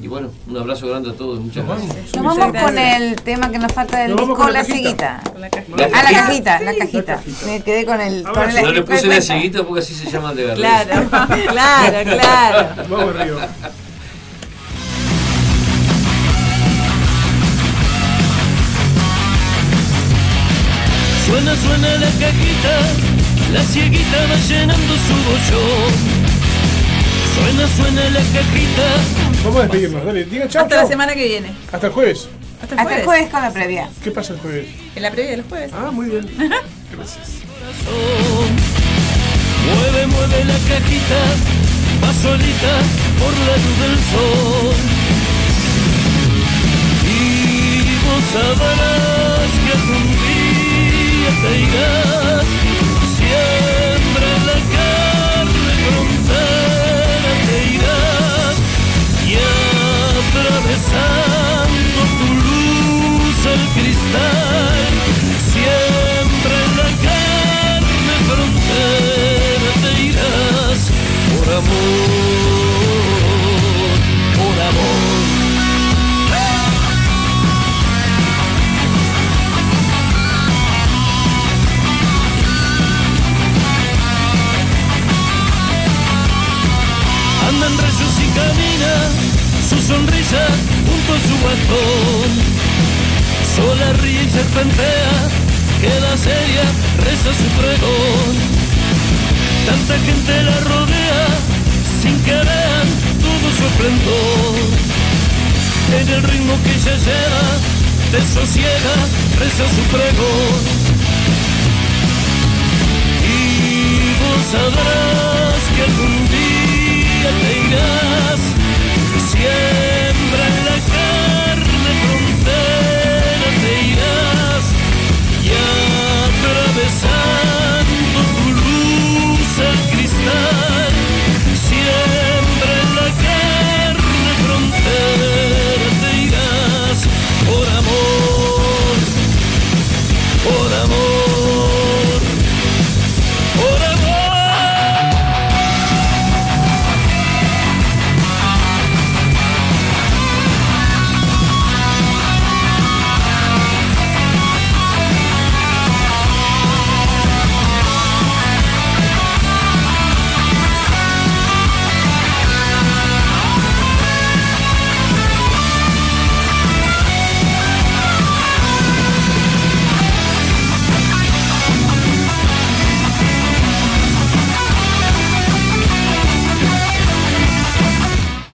Y bueno, un abrazo grande a todos, muchas gracias. Nos vamos con el tema que nos falta del Nos vamos disco, con la ceguita. La cajita. La Ah, la cajita. la cajita. Me quedé con el. con el- No le puse la ceguita porque así se llaman de verdad. Claro, claro, claro. Vamos arriba. Suena, suena la cajita, la cieguita va llenando su bochón. Suena, suena la cajita. Vamos a despedirnos, dale. Diga chao. Hasta la semana que viene. Hasta el jueves. Hasta el Hasta jueves. el jueves con la previa. ¿Qué pasa el jueves? En la previa del jueves. Ah, muy bien. Gracias. Mueve, mueve la cajita, va solita por la luz del sol. Y vos sabrás que algún día te irás, siembra en la carne frontera te irás, y atravesando tu luz el cristal, siempre en la carne frontera te irás, por amor, sonrisa junto a su bastón. Sola ríe y serpentea, queda seria, reza su pregón. Tanta gente la rodea, sin que vean todo su esplendor. En el ritmo que ella lleva, desosiega, reza su pregón. Y vos sabrás que algún día te irás, siembra en la carne frontera te irás y atravesando tu luz el cristal.